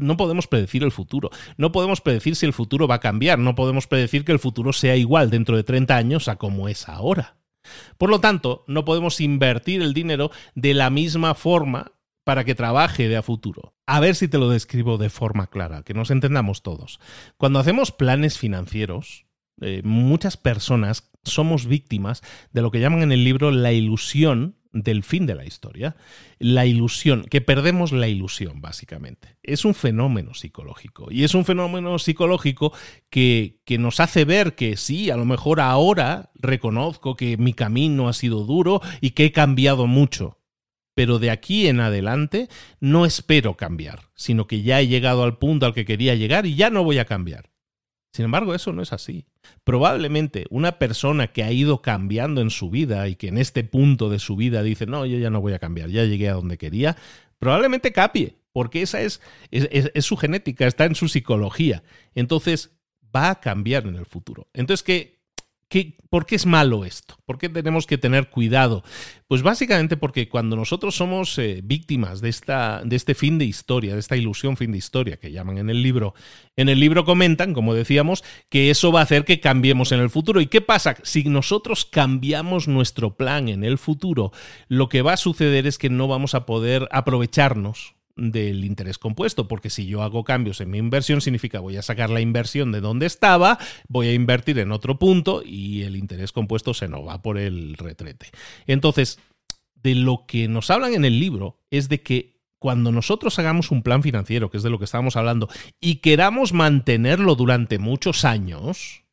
no podemos predecir el futuro, no podemos predecir si el futuro va a cambiar, no podemos predecir que el futuro sea igual dentro de 30 años a como es ahora. Por lo tanto, no podemos invertir el dinero de la misma forma para que trabaje de a futuro. A ver si te lo describo de forma clara, que nos entendamos todos. Cuando hacemos planes financieros, eh, muchas personas somos víctimas de lo que llaman en el libro la ilusión del fin de la historia. La ilusión, que perdemos la ilusión, básicamente. Es un fenómeno psicológico. Y es un fenómeno psicológico que, que, nos hace ver que sí, a lo mejor ahora reconozco que mi camino ha sido duro y que he cambiado mucho. Pero de aquí en adelante no espero cambiar, sino que ya he llegado al punto al que quería llegar y ya no voy a cambiar. Sin embargo, eso no es así. Probablemente una persona que ha ido cambiando en su vida y que en este punto de su vida dice, no, yo ya no voy a cambiar, ya llegué a donde quería, probablemente cambie, porque esa es, es, su genética, está en su psicología. Entonces, va a cambiar en el futuro. Entonces, ¿qué, ¿Por qué es malo esto? ¿Por qué tenemos que tener cuidado? Pues básicamente porque cuando nosotros somos eh, víctimas de, esta, de este fin de historia, de esta ilusión fin de historia que llaman en el libro, en el libro comentan, como decíamos, que eso va a hacer que cambiemos en el futuro. ¿Y qué pasa? Si nosotros cambiamos nuestro plan en el futuro, lo que va a suceder es que no vamos a poder aprovecharnos del interés compuesto, porque si yo hago cambios en mi inversión, significa voy a sacar la inversión de donde estaba, voy a invertir en otro punto y el interés compuesto se nos va por el retrete. Entonces, de lo que nos hablan en el libro es de que cuando nosotros hagamos un plan financiero, que es de lo que estábamos hablando, y queramos mantenerlo durante muchos años,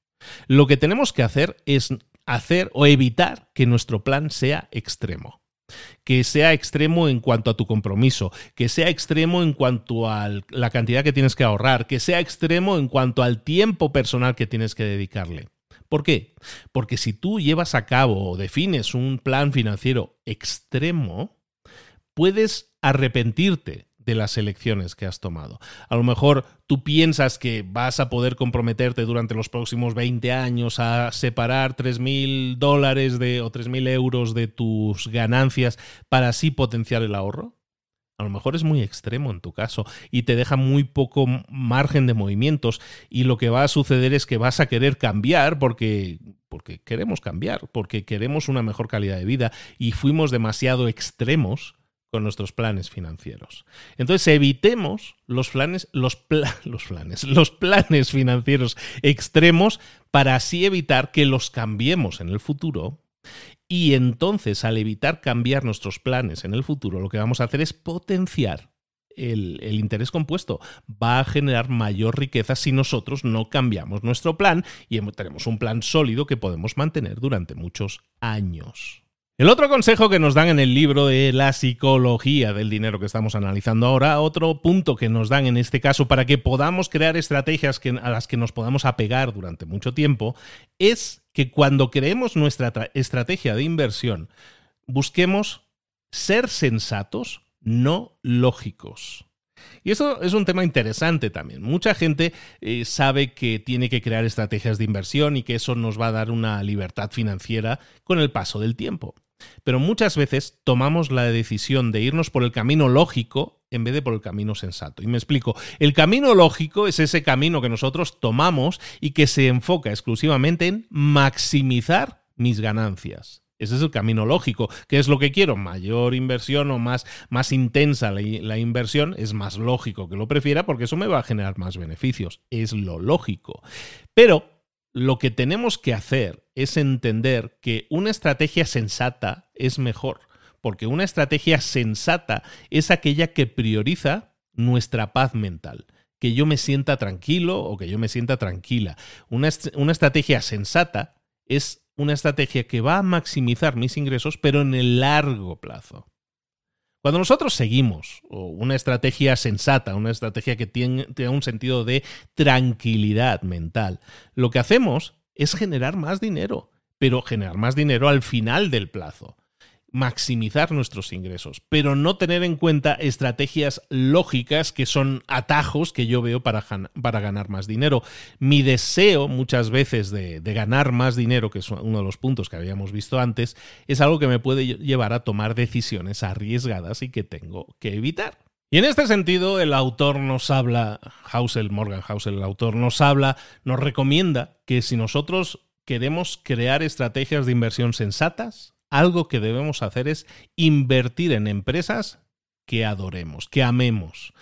lo que tenemos que hacer es hacer o evitar que nuestro plan sea extremo que sea extremo en cuanto a tu compromiso, que sea extremo en cuanto a la cantidad que tienes que ahorrar, que sea extremo en cuanto al tiempo personal que tienes que dedicarle. ¿Por qué? Porque si tú llevas a cabo o defines un plan financiero extremo, puedes arrepentirte de las elecciones que has tomado. A lo mejor tú piensas que vas a poder comprometerte durante los próximos 20 años a separar 3.000 dólares de, o 3.000 euros de tus ganancias para así potenciar el ahorro. A lo mejor es muy extremo en tu caso y te deja muy poco margen de movimientos y lo que va a suceder es que vas a querer cambiar porque porque queremos cambiar, porque queremos una mejor calidad de vida y fuimos demasiado extremos con nuestros planes financieros. Entonces evitemos los planes, los, (laughs) los planes, los planes financieros extremos para así evitar que los cambiemos en el futuro. Y entonces, al evitar cambiar nuestros planes en el futuro, lo que vamos a hacer es potenciar el, el, interés compuesto va a generar mayor riqueza si nosotros no cambiamos nuestro plan y tenemos un plan sólido que podemos mantener durante muchos años. El otro consejo que nos dan en el libro de la psicología del dinero que estamos analizando ahora, otro punto que nos dan en este caso para que podamos crear estrategias a las que nos podamos apegar durante mucho tiempo, es que cuando creemos nuestra estrategia de inversión, busquemos ser sensatos, no lógicos. Y eso es un tema interesante también. Mucha gente eh, sabe que tiene que crear estrategias de inversión y que eso nos va a dar una libertad financiera con el paso del tiempo. Pero muchas veces tomamos la decisión de irnos por el camino lógico en vez de por el camino sensato. Y me explico, el camino lógico es ese camino que nosotros tomamos y que se enfoca exclusivamente en maximizar mis ganancias. Ese es el camino lógico. ¿Qué es lo que quiero? Mayor inversión o más, más intensa la, la, inversión. Es más lógico que lo prefiera porque eso me va a generar más beneficios. Es lo lógico. Pero lo que tenemos que hacer es entender que una estrategia sensata es mejor, porque una estrategia sensata es aquella que prioriza nuestra paz mental, que yo me sienta tranquilo o que yo me sienta tranquila. Una, una estrategia sensata es una estrategia que va a maximizar mis ingresos, pero en el largo plazo. Cuando nosotros seguimos una estrategia sensata, una estrategia que tenga un sentido de tranquilidad mental, lo que hacemos es generar más dinero, pero generar más dinero al final del plazo maximizar nuestros ingresos, pero no tener en cuenta estrategias lógicas que son atajos que yo veo para, para ganar más dinero. Mi deseo muchas veces de, de, ganar más dinero, que es uno de los puntos que habíamos visto antes, es algo que me puede llevar a tomar decisiones arriesgadas y que tengo que evitar. Y en este sentido, el autor nos habla, Hausel, Morgan Hausel, el autor nos habla, nos recomienda que si nosotros queremos crear estrategias de inversión sensatas, algo que debemos hacer es invertir en empresas que adoremos, que amemos.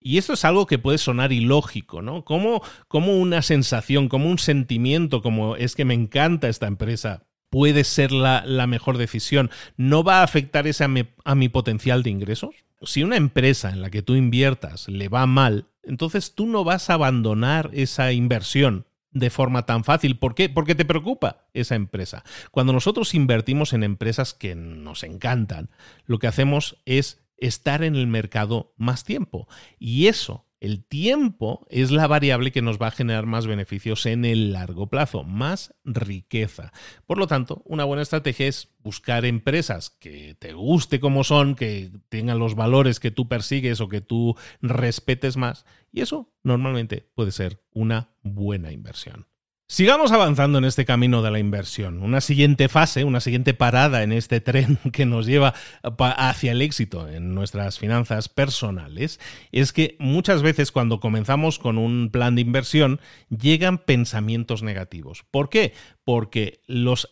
Y esto es algo que puede sonar ilógico, ¿no? Como, una sensación, como un sentimiento, como es que me encanta esta empresa, puede ser la, la mejor decisión. ¿No va a afectar ese a mi, a mi potencial de ingresos? Si una empresa en la que tú inviertas le va mal, entonces tú no vas a abandonar esa inversión de forma tan fácil. ¿Por qué? Porque te preocupa esa empresa. Cuando nosotros invertimos en empresas que nos encantan, lo que hacemos es estar en el mercado más tiempo. Y eso el tiempo es la variable que nos va a generar más beneficios en el largo plazo, más riqueza. Por lo tanto, una buena estrategia es buscar empresas que te guste como son, que tengan los valores que tú persigues o que tú respetes más. Y eso normalmente puede ser una buena inversión. Sigamos avanzando en este camino de la inversión. Una siguiente fase, una siguiente parada en este tren (laughs) que nos lleva hacia el éxito en nuestras finanzas personales es que muchas veces cuando comenzamos con un plan de inversión llegan pensamientos negativos. ¿Por qué? Porque los,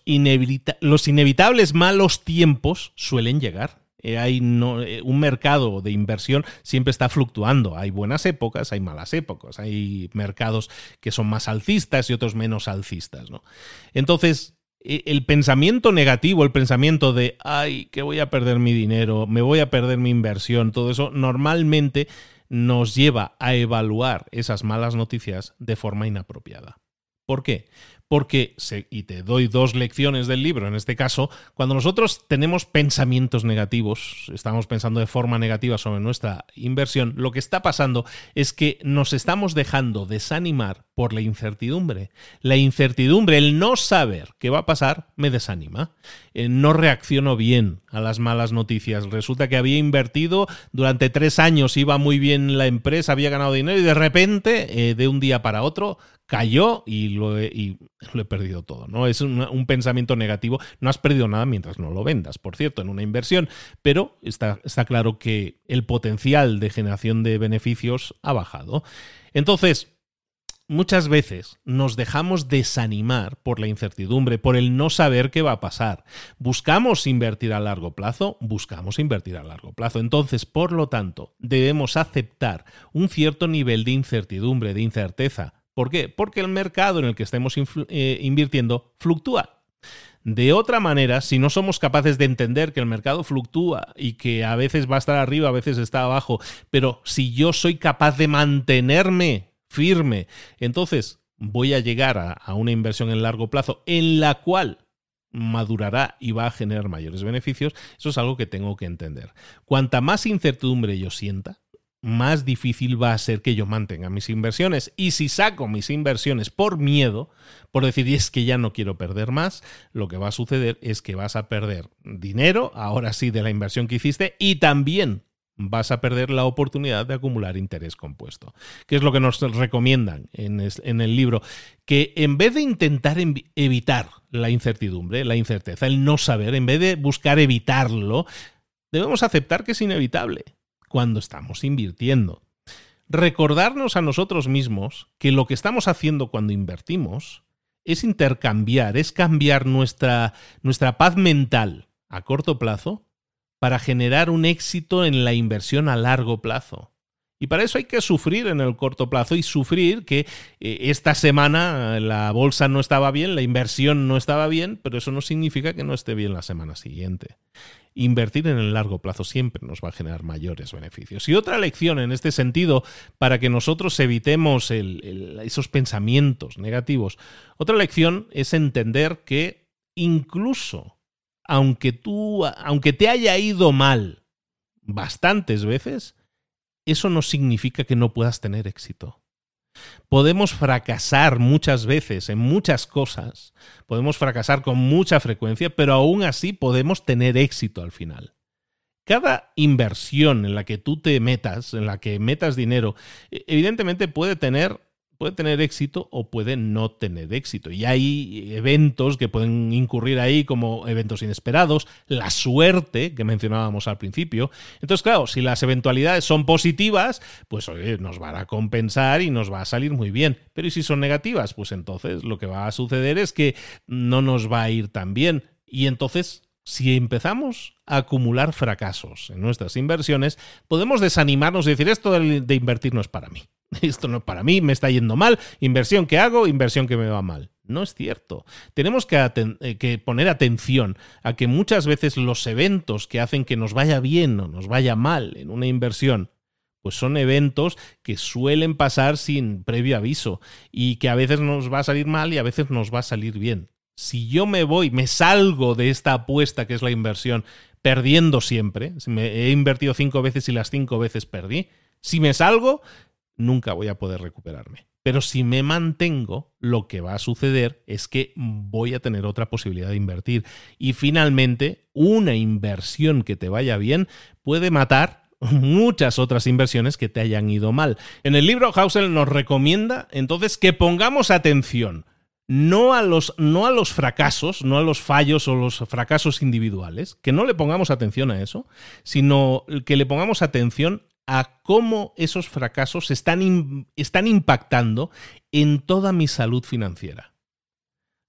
los inevitables malos tiempos suelen llegar. Eh, hay eh, un mercado de inversión siempre está fluctuando. Hay buenas épocas, hay malas épocas, hay mercados que son más alcistas y otros menos alcistas. ¿no? Entonces, e, el pensamiento negativo, el pensamiento de, ay, que voy a perder mi dinero, me voy a perder mi inversión, todo eso, normalmente nos lleva a evaluar esas malas noticias de forma inapropiada. ¿Por qué? Porque, y te doy dos lecciones del libro en este caso, cuando nosotros tenemos pensamientos negativos, estamos pensando de forma negativa sobre nuestra inversión, lo que está pasando es que nos estamos dejando desanimar por la incertidumbre. La incertidumbre, el no saber qué va a pasar, me desanima. Eh, no reacciono bien a las malas noticias. Resulta que había invertido durante tres años, iba muy bien la empresa, había ganado dinero y de repente, eh, de un día para otro, cayó y lo he, perdido todo. ¿no? Es un, pensamiento negativo. No has perdido nada mientras no lo vendas, por cierto, en una inversión, pero está claro que el potencial de generación de beneficios ha bajado. Entonces, muchas veces nos dejamos desanimar por la incertidumbre, por el no saber qué va a pasar. Buscamos invertir a largo plazo, buscamos invertir a largo plazo. Entonces, por lo tanto, debemos aceptar un cierto nivel de incertidumbre, de incerteza. ¿Por qué? Porque el mercado en el que estemos eh, invirtiendo fluctúa. De otra manera, si no somos capaces de entender que el mercado fluctúa y que a veces va a estar arriba, a veces está abajo, pero si yo soy capaz de mantenerme firme, entonces voy a llegar a, una inversión en largo plazo en la cual madurará y va a generar mayores beneficios, eso es algo que tengo que entender. Cuanta más incertidumbre yo sienta, más difícil va a ser que yo mantenga mis inversiones. Y si saco mis inversiones por miedo, por decir, es que ya no quiero perder más, lo que va a suceder es que vas a perder dinero, ahora sí, de la inversión que hiciste, y también vas a perder la oportunidad de acumular interés compuesto. ¿Qué es lo que nos recomiendan en, el libro? Que en vez de intentar evitar la incertidumbre, la incerteza, el no saber, en vez de buscar evitarlo, debemos aceptar que es inevitable cuando estamos invirtiendo. Recordarnos a nosotros mismos que lo que estamos haciendo cuando invertimos es intercambiar, es cambiar nuestra, nuestra paz mental a corto plazo para generar un éxito en la inversión a largo plazo. Y para eso hay que sufrir en el corto plazo y sufrir que eh, esta semana la bolsa no estaba bien, la inversión no estaba bien, pero eso no significa que no esté bien la semana siguiente. Invertir en el largo plazo siempre nos va a generar mayores beneficios. Y otra lección en este sentido, para que nosotros evitemos esos pensamientos negativos, otra lección es entender que incluso aunque tú, aunque te haya ido mal bastantes veces, eso no significa que no puedas tener éxito. Podemos fracasar muchas veces en muchas cosas, podemos fracasar con mucha frecuencia, pero aún así podemos tener éxito al final. Cada inversión en la que tú te metas, en la que metas dinero, e, evidentemente puede tener puede tener éxito o puede no tener éxito. Y hay eventos que pueden incurrir ahí como eventos inesperados, la suerte que mencionábamos al principio. Entonces, claro, si las eventualidades son positivas, pues nos van a compensar y nos va a salir muy bien. Pero ¿y si son negativas? Pues entonces lo que va a suceder es que no nos va a ir tan bien. Y entonces si empezamos a acumular fracasos en nuestras inversiones, podemos desanimarnos y decir, esto de invertir no es para mí. (laughs) Esto no para mí, me está yendo mal. Inversión que hago, inversión que me va mal. No es cierto. Tenemos eh, que, poner atención a que muchas veces los eventos que hacen que nos vaya bien o nos vaya mal en una inversión, pues son eventos que suelen pasar sin previo aviso y que a veces nos va a salir mal y a veces nos va a salir bien. Si yo me voy, me salgo de esta apuesta que es la inversión, perdiendo siempre, me he invertido cinco veces y las cinco veces perdí, si me salgo, nunca voy a poder recuperarme. Pero si me mantengo, lo que va a suceder es que voy a tener otra posibilidad de invertir. Y finalmente, una inversión que te vaya bien puede matar muchas otras inversiones que te hayan ido mal. En el libro Hausel nos recomienda entonces que pongamos atención no a, los, no a los fracasos, no a los fallos o los fracasos individuales, que no le pongamos atención a eso, sino que le pongamos atención a cómo esos fracasos están, están impactando en toda mi salud financiera.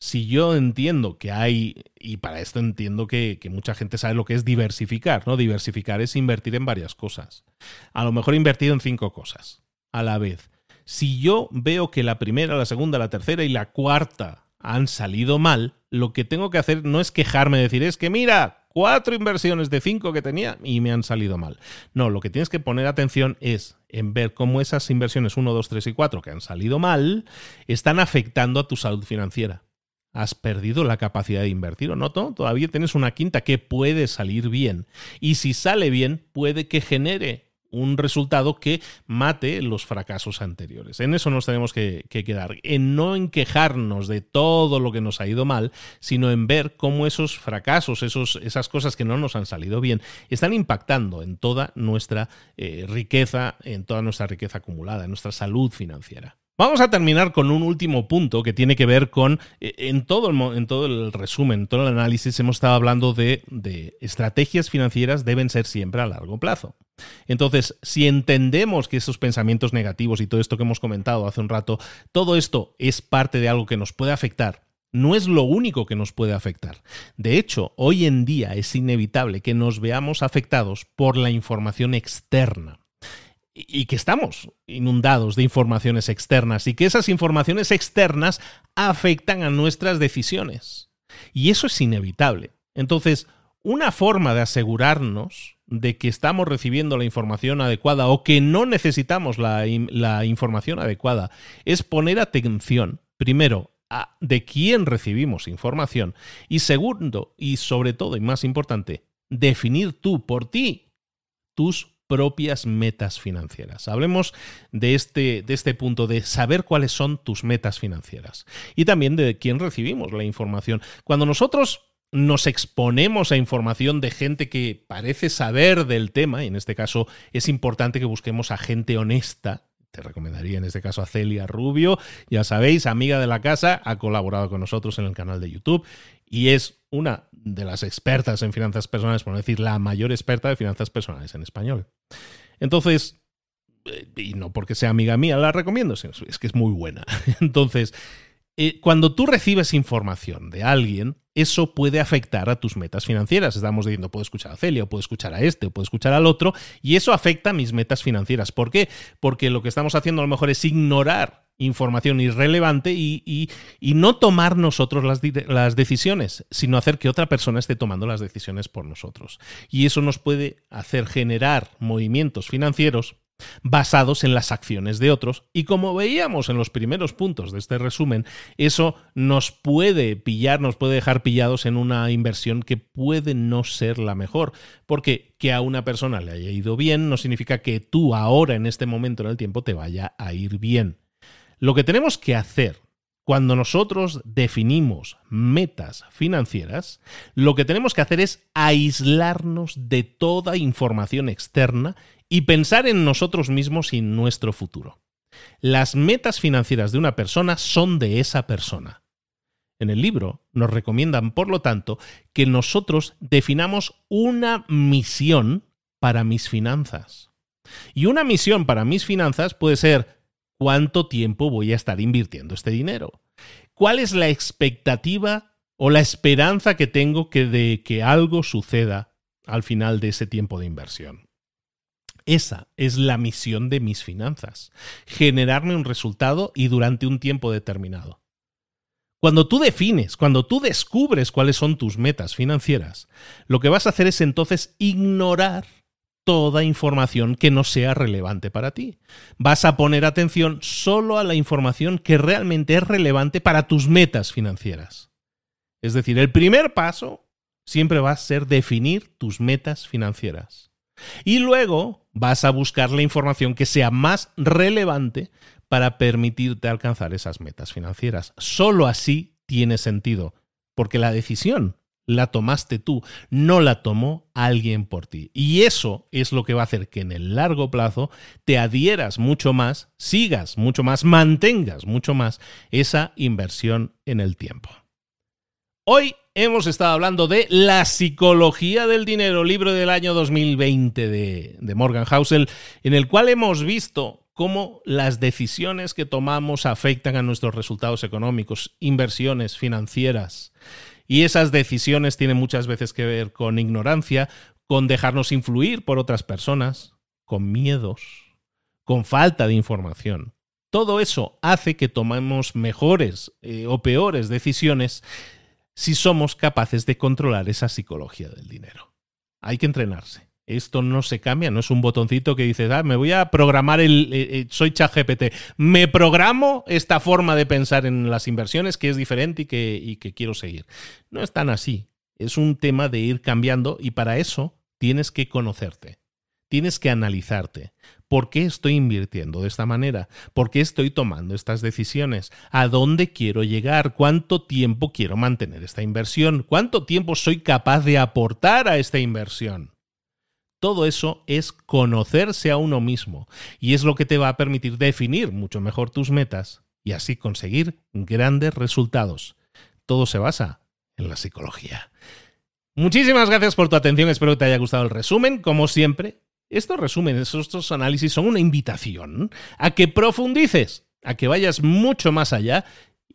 Si yo entiendo que hay, y para esto entiendo que, mucha gente sabe lo que es diversificar, ¿no? Diversificar es invertir en varias cosas. A lo mejor invertido en cinco cosas a la vez. Si yo veo que la primera, la segunda, la tercera y la cuarta han salido mal, lo que tengo que hacer no es quejarme, decir, es que mira, cuatro inversiones de cinco que tenía y me han salido mal. No, lo que tienes que poner atención es en ver cómo esas inversiones 1, 2, 3 y 4 que han salido mal están afectando a tu salud financiera. ¿Has perdido la capacidad de invertir o no? Todavía tienes una quinta que puede salir bien. Y si sale bien, puede que genere un resultado que mate los fracasos anteriores. En eso nos tenemos que, quedar, en no en quejarnos de todo lo que nos ha ido mal, sino en ver cómo esos fracasos, esos, esas cosas que no nos han salido bien, están impactando en toda nuestra eh, riqueza, en toda nuestra riqueza acumulada, en nuestra salud financiera. Vamos a terminar con un último punto que tiene que ver con, eh, en todo el, en todo el resumen, en todo el análisis, hemos estado hablando de, de estrategias financieras deben ser siempre a largo plazo. Entonces, si entendemos que esos pensamientos negativos y todo esto que hemos comentado hace un rato, todo esto es parte de algo que nos puede afectar, no es lo único que nos puede afectar. De hecho, hoy en día es inevitable que nos veamos afectados por la información externa y que estamos inundados de informaciones externas y que esas informaciones externas afectan a nuestras decisiones. Y eso es inevitable. Entonces, una forma de asegurarnos de que estamos recibiendo la información adecuada o que no necesitamos la, información adecuada es poner atención, primero, a de quién recibimos información y segundo, y sobre todo y más importante, definir tú por ti tus propias metas financieras. Hablemos de este, de este punto, de saber cuáles son tus metas financieras y también de quién recibimos la información. Cuando nosotros nos exponemos a información de gente que parece saber del tema, y en este caso es importante que busquemos a gente honesta, te recomendaría en este caso a Celia Rubio, ya sabéis, amiga de la casa, ha colaborado con nosotros en el canal de YouTube y es una de las expertas en finanzas personales, por no decir la mayor experta de finanzas personales en español. Entonces, eh, y no porque sea amiga mía, la recomiendo, es que es muy buena. (laughs) Entonces, eh, cuando tú recibes información de alguien, eso puede afectar a tus metas financieras. Estamos diciendo, puedo escuchar a Celia, o puedo escuchar a este, o puedo escuchar al otro, y eso afecta a mis metas financieras. ¿Por qué? Porque lo que estamos haciendo a lo mejor es ignorar información irrelevante y, no tomar nosotros las, las, decisiones, sino hacer que otra persona esté tomando las decisiones por nosotros. Y eso nos puede hacer generar movimientos financieros basados en las acciones de otros y como veíamos en los primeros puntos de este resumen, eso nos puede pillar, nos puede dejar pillados en una inversión que puede no ser la mejor, porque que a una persona le haya ido bien no significa que tú ahora en este momento en el tiempo te vaya a ir bien. Lo que tenemos que hacer cuando nosotros definimos metas financieras, lo que tenemos que hacer es aislarnos de toda información externa y pensar en nosotros mismos y en nuestro futuro. Las metas financieras de una persona son de esa persona. En el libro nos recomiendan, por lo tanto, que nosotros definamos una misión para mis finanzas. Y una misión para mis finanzas puede ser cuánto tiempo voy a estar invirtiendo este dinero. ¿Cuál es la expectativa o la esperanza que tengo que de que algo suceda al final de ese tiempo de inversión? Esa es la misión de mis finanzas, generarme un resultado y durante un tiempo determinado. Cuando tú defines, cuando tú descubres cuáles son tus metas financieras, lo que vas a hacer es entonces ignorar toda información que no sea relevante para ti. Vas a poner atención solo a la información que realmente es relevante para tus metas financieras. Es decir, el primer paso siempre va a ser definir tus metas financieras. Y luego vas a buscar la información que sea más relevante para permitirte alcanzar esas metas financieras. Solo así tiene sentido, porque la decisión la tomaste tú, no la tomó alguien por ti. Y eso es lo que va a hacer que en el largo plazo te adhieras mucho más, sigas mucho más, mantengas mucho más esa inversión en el tiempo. Hoy hemos estado hablando de La psicología del dinero, libro del año 2020 de, de Morgan Housel, en el cual hemos visto cómo las decisiones que tomamos afectan a nuestros resultados económicos, inversiones financieras. Y esas decisiones tienen muchas veces que ver con ignorancia, con dejarnos influir por otras personas, con miedos, con falta de información. Todo eso hace que tomemos mejores eh, o peores decisiones si somos capaces de controlar esa psicología del dinero. Hay que entrenarse. Esto no se cambia, no es un botoncito que dices, ah, me voy a programar el. Eh, eh, soy ChatGPT. Me programo esta forma de pensar en las inversiones que es diferente y que, y que quiero seguir. No es tan así. Es un tema de ir cambiando y para eso tienes que conocerte. Tienes que analizarte. ¿Por qué estoy invirtiendo de esta manera? ¿Por qué estoy tomando estas decisiones? ¿A dónde quiero llegar? ¿Cuánto tiempo quiero mantener esta inversión? ¿Cuánto tiempo soy capaz de aportar a esta inversión? Todo eso es conocerse a uno mismo y es lo que te va a permitir definir mucho mejor tus metas y así conseguir grandes resultados. Todo se basa en la psicología. Muchísimas gracias por tu atención, espero que te haya gustado el resumen. Como siempre, estos resúmenes, estos análisis son una invitación a que profundices, a que vayas mucho más allá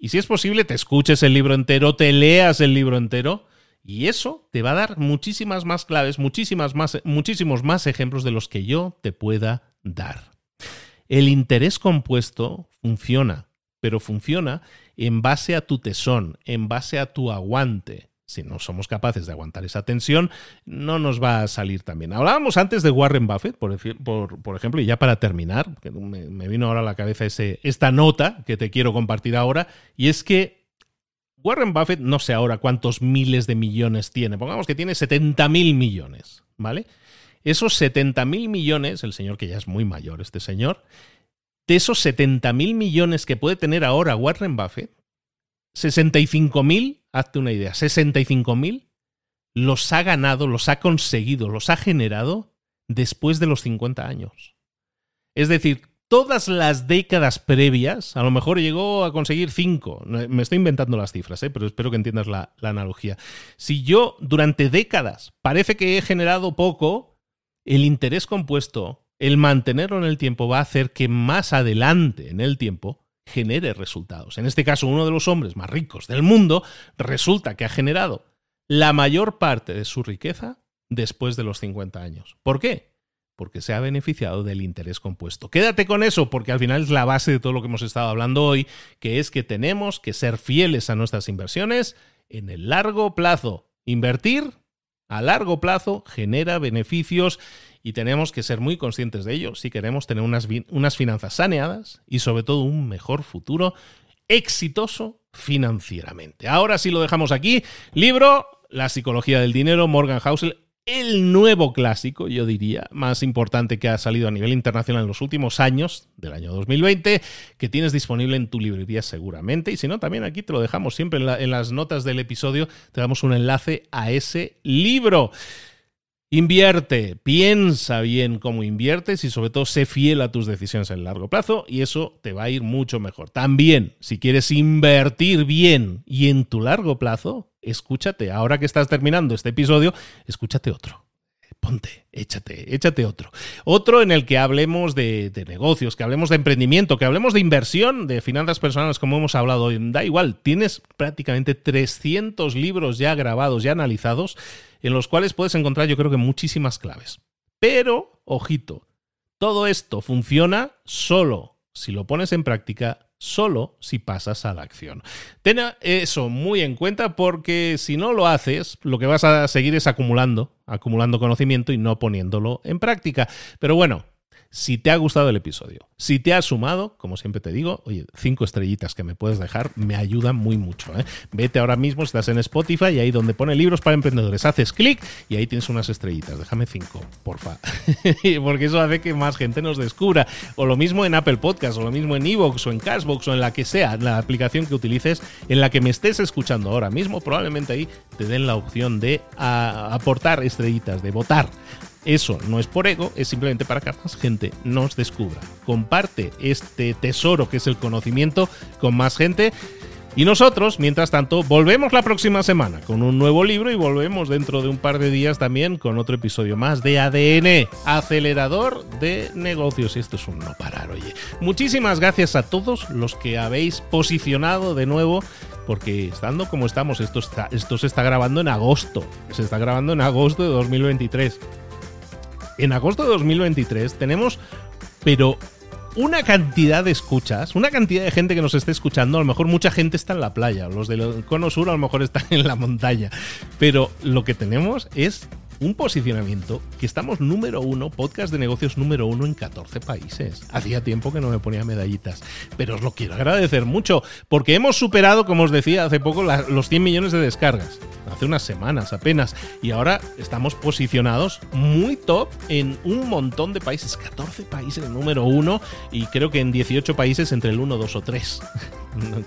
y si es posible te escuches el libro entero, te leas el libro entero y eso te va a dar muchísimas más claves, muchísimas más, muchísimos más ejemplos de los que yo te pueda dar. El interés compuesto funciona, pero funciona en base a tu tesón, en base a tu aguante. Si no somos capaces de aguantar esa tensión, no nos va a salir tan bien. Hablábamos antes de Warren Buffett, por, ejemplo, y ya para terminar, me, me, vino ahora a la cabeza ese, esta nota que te quiero compartir ahora, y es que Warren Buffett, no sé ahora cuántos miles de millones tiene, pongamos que tiene 70 mil millones, ¿vale? Esos 70 mil millones, el señor que ya es muy mayor, este señor, de esos 70 mil millones que puede tener ahora Warren Buffett, 65 mil, hazte una idea, 65 mil los ha ganado, los ha conseguido, los ha generado después de los 50 años. Es decir, todas las décadas previas, a lo mejor llegó a conseguir cinco. Me estoy inventando las cifras, ¿eh? pero espero que entiendas la analogía. Si yo durante décadas parece que he generado poco, el interés compuesto, el mantenerlo en el tiempo, va a hacer que más adelante en el tiempo genere resultados. En este caso, uno de los hombres más ricos del mundo resulta que ha generado la mayor parte de su riqueza después de los 50 años. ¿Por qué? porque se ha beneficiado del interés compuesto. Quédate con eso, porque al final es la base de todo lo que hemos estado hablando hoy, que es que tenemos que ser fieles a nuestras inversiones en el largo plazo. Invertir a largo plazo genera beneficios y tenemos que ser muy conscientes de ello si queremos tener unas, unas finanzas saneadas y sobre todo un mejor futuro exitoso financieramente. Ahora sí lo dejamos aquí. Libro La psicología del dinero, Morgan Housel, el nuevo clásico, yo diría, más importante que ha salido a nivel internacional en los últimos años, del año 2020, que tienes disponible en tu librería seguramente. Y si no, también aquí te lo dejamos siempre en, las notas del episodio, te damos un enlace a ese libro. Invierte, piensa bien cómo inviertes y sobre todo sé fiel a tus decisiones en largo plazo y eso te va a ir mucho mejor. También, si quieres invertir bien y en tu largo plazo, escúchate, ahora que estás terminando este episodio, escúchate otro ponte, échate, échate otro. Otro en el que hablemos de, negocios, que hablemos de emprendimiento, que hablemos de inversión, de finanzas personales, como hemos hablado hoy. Da igual, tienes prácticamente 300 libros ya grabados, ya analizados, en los cuales puedes encontrar yo creo que muchísimas claves. Pero, ojito, todo esto funciona solo si lo pones en práctica solo si pasas a la acción. Ten eso muy en cuenta porque si no lo haces, lo que vas a seguir es acumulando, acumulando conocimiento y no poniéndolo en práctica. Pero bueno, si te ha gustado el episodio, si te ha sumado, como siempre te digo, oye, cinco estrellitas que me puedes dejar me ayudan muy mucho. ¿eh? Vete ahora mismo, estás en Spotify y ahí donde pone libros para emprendedores, haces clic y ahí tienes unas estrellitas. Déjame cinco, porfa. (laughs) Porque eso hace que más gente nos descubra. O lo mismo en Apple Podcast, o lo mismo en Evox, o en Cashbox, o en la que sea, la aplicación que utilices, en la que me estés escuchando ahora mismo, probablemente ahí te den la opción de aportar estrellitas, de votar. Eso no es por ego, es simplemente para que más gente nos descubra. Comparte este tesoro que es el conocimiento con más gente. Y nosotros, mientras tanto, volvemos la próxima semana con un nuevo libro y volvemos dentro de un par de días también con otro episodio más de ADN, acelerador de negocios. Y esto es un no parar, oye. Muchísimas gracias a todos los que habéis posicionado de nuevo porque estando como estamos, esto, esto se está grabando en agosto, se está grabando en agosto de 2023 en agosto de 2023 tenemos, pero una cantidad de escuchas, una cantidad de gente que nos esté escuchando. A lo mejor mucha gente está en la playa, los del cono sur a lo mejor están en la montaña, pero lo que tenemos es un posicionamiento que estamos número uno, podcast de negocios número uno en 14 países. Hacía tiempo que no me ponía medallitas, pero os lo quiero agradecer mucho, porque hemos superado, como os decía hace poco, los 100 millones de descargas, hace unas semanas apenas, y ahora estamos posicionados muy top en un montón de países, 14 países número uno, y creo que en 18 países entre el 1, 2 o 3.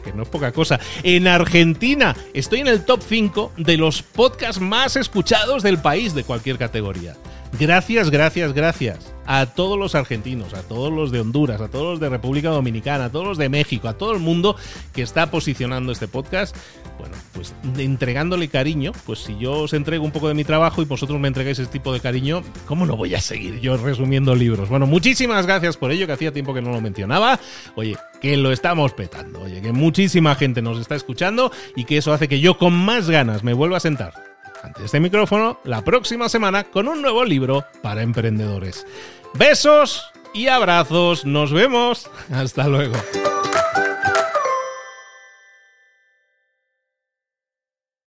Que no es poca cosa. En Argentina estoy en el top 5 de los podcasts más escuchados del país de cualquier categoría. Gracias, gracias, gracias a todos los argentinos, a todos los de Honduras, a todos los de República Dominicana, a todos los de México, a todo el mundo que está posicionando este podcast. Bueno, pues entregándole cariño, pues si yo os entrego un poco de mi trabajo y vosotros me entregáis ese tipo de cariño, ¿cómo no voy a seguir yo resumiendo libros? Bueno, muchísimas gracias por ello, que hacía tiempo que no lo mencionaba. Oye, que lo estamos petando, oye, que muchísima gente nos está escuchando y que eso hace que yo con más ganas me vuelva a sentar ante este micrófono la próxima semana con un nuevo libro para emprendedores. Besos y abrazos. Nos vemos. Hasta luego.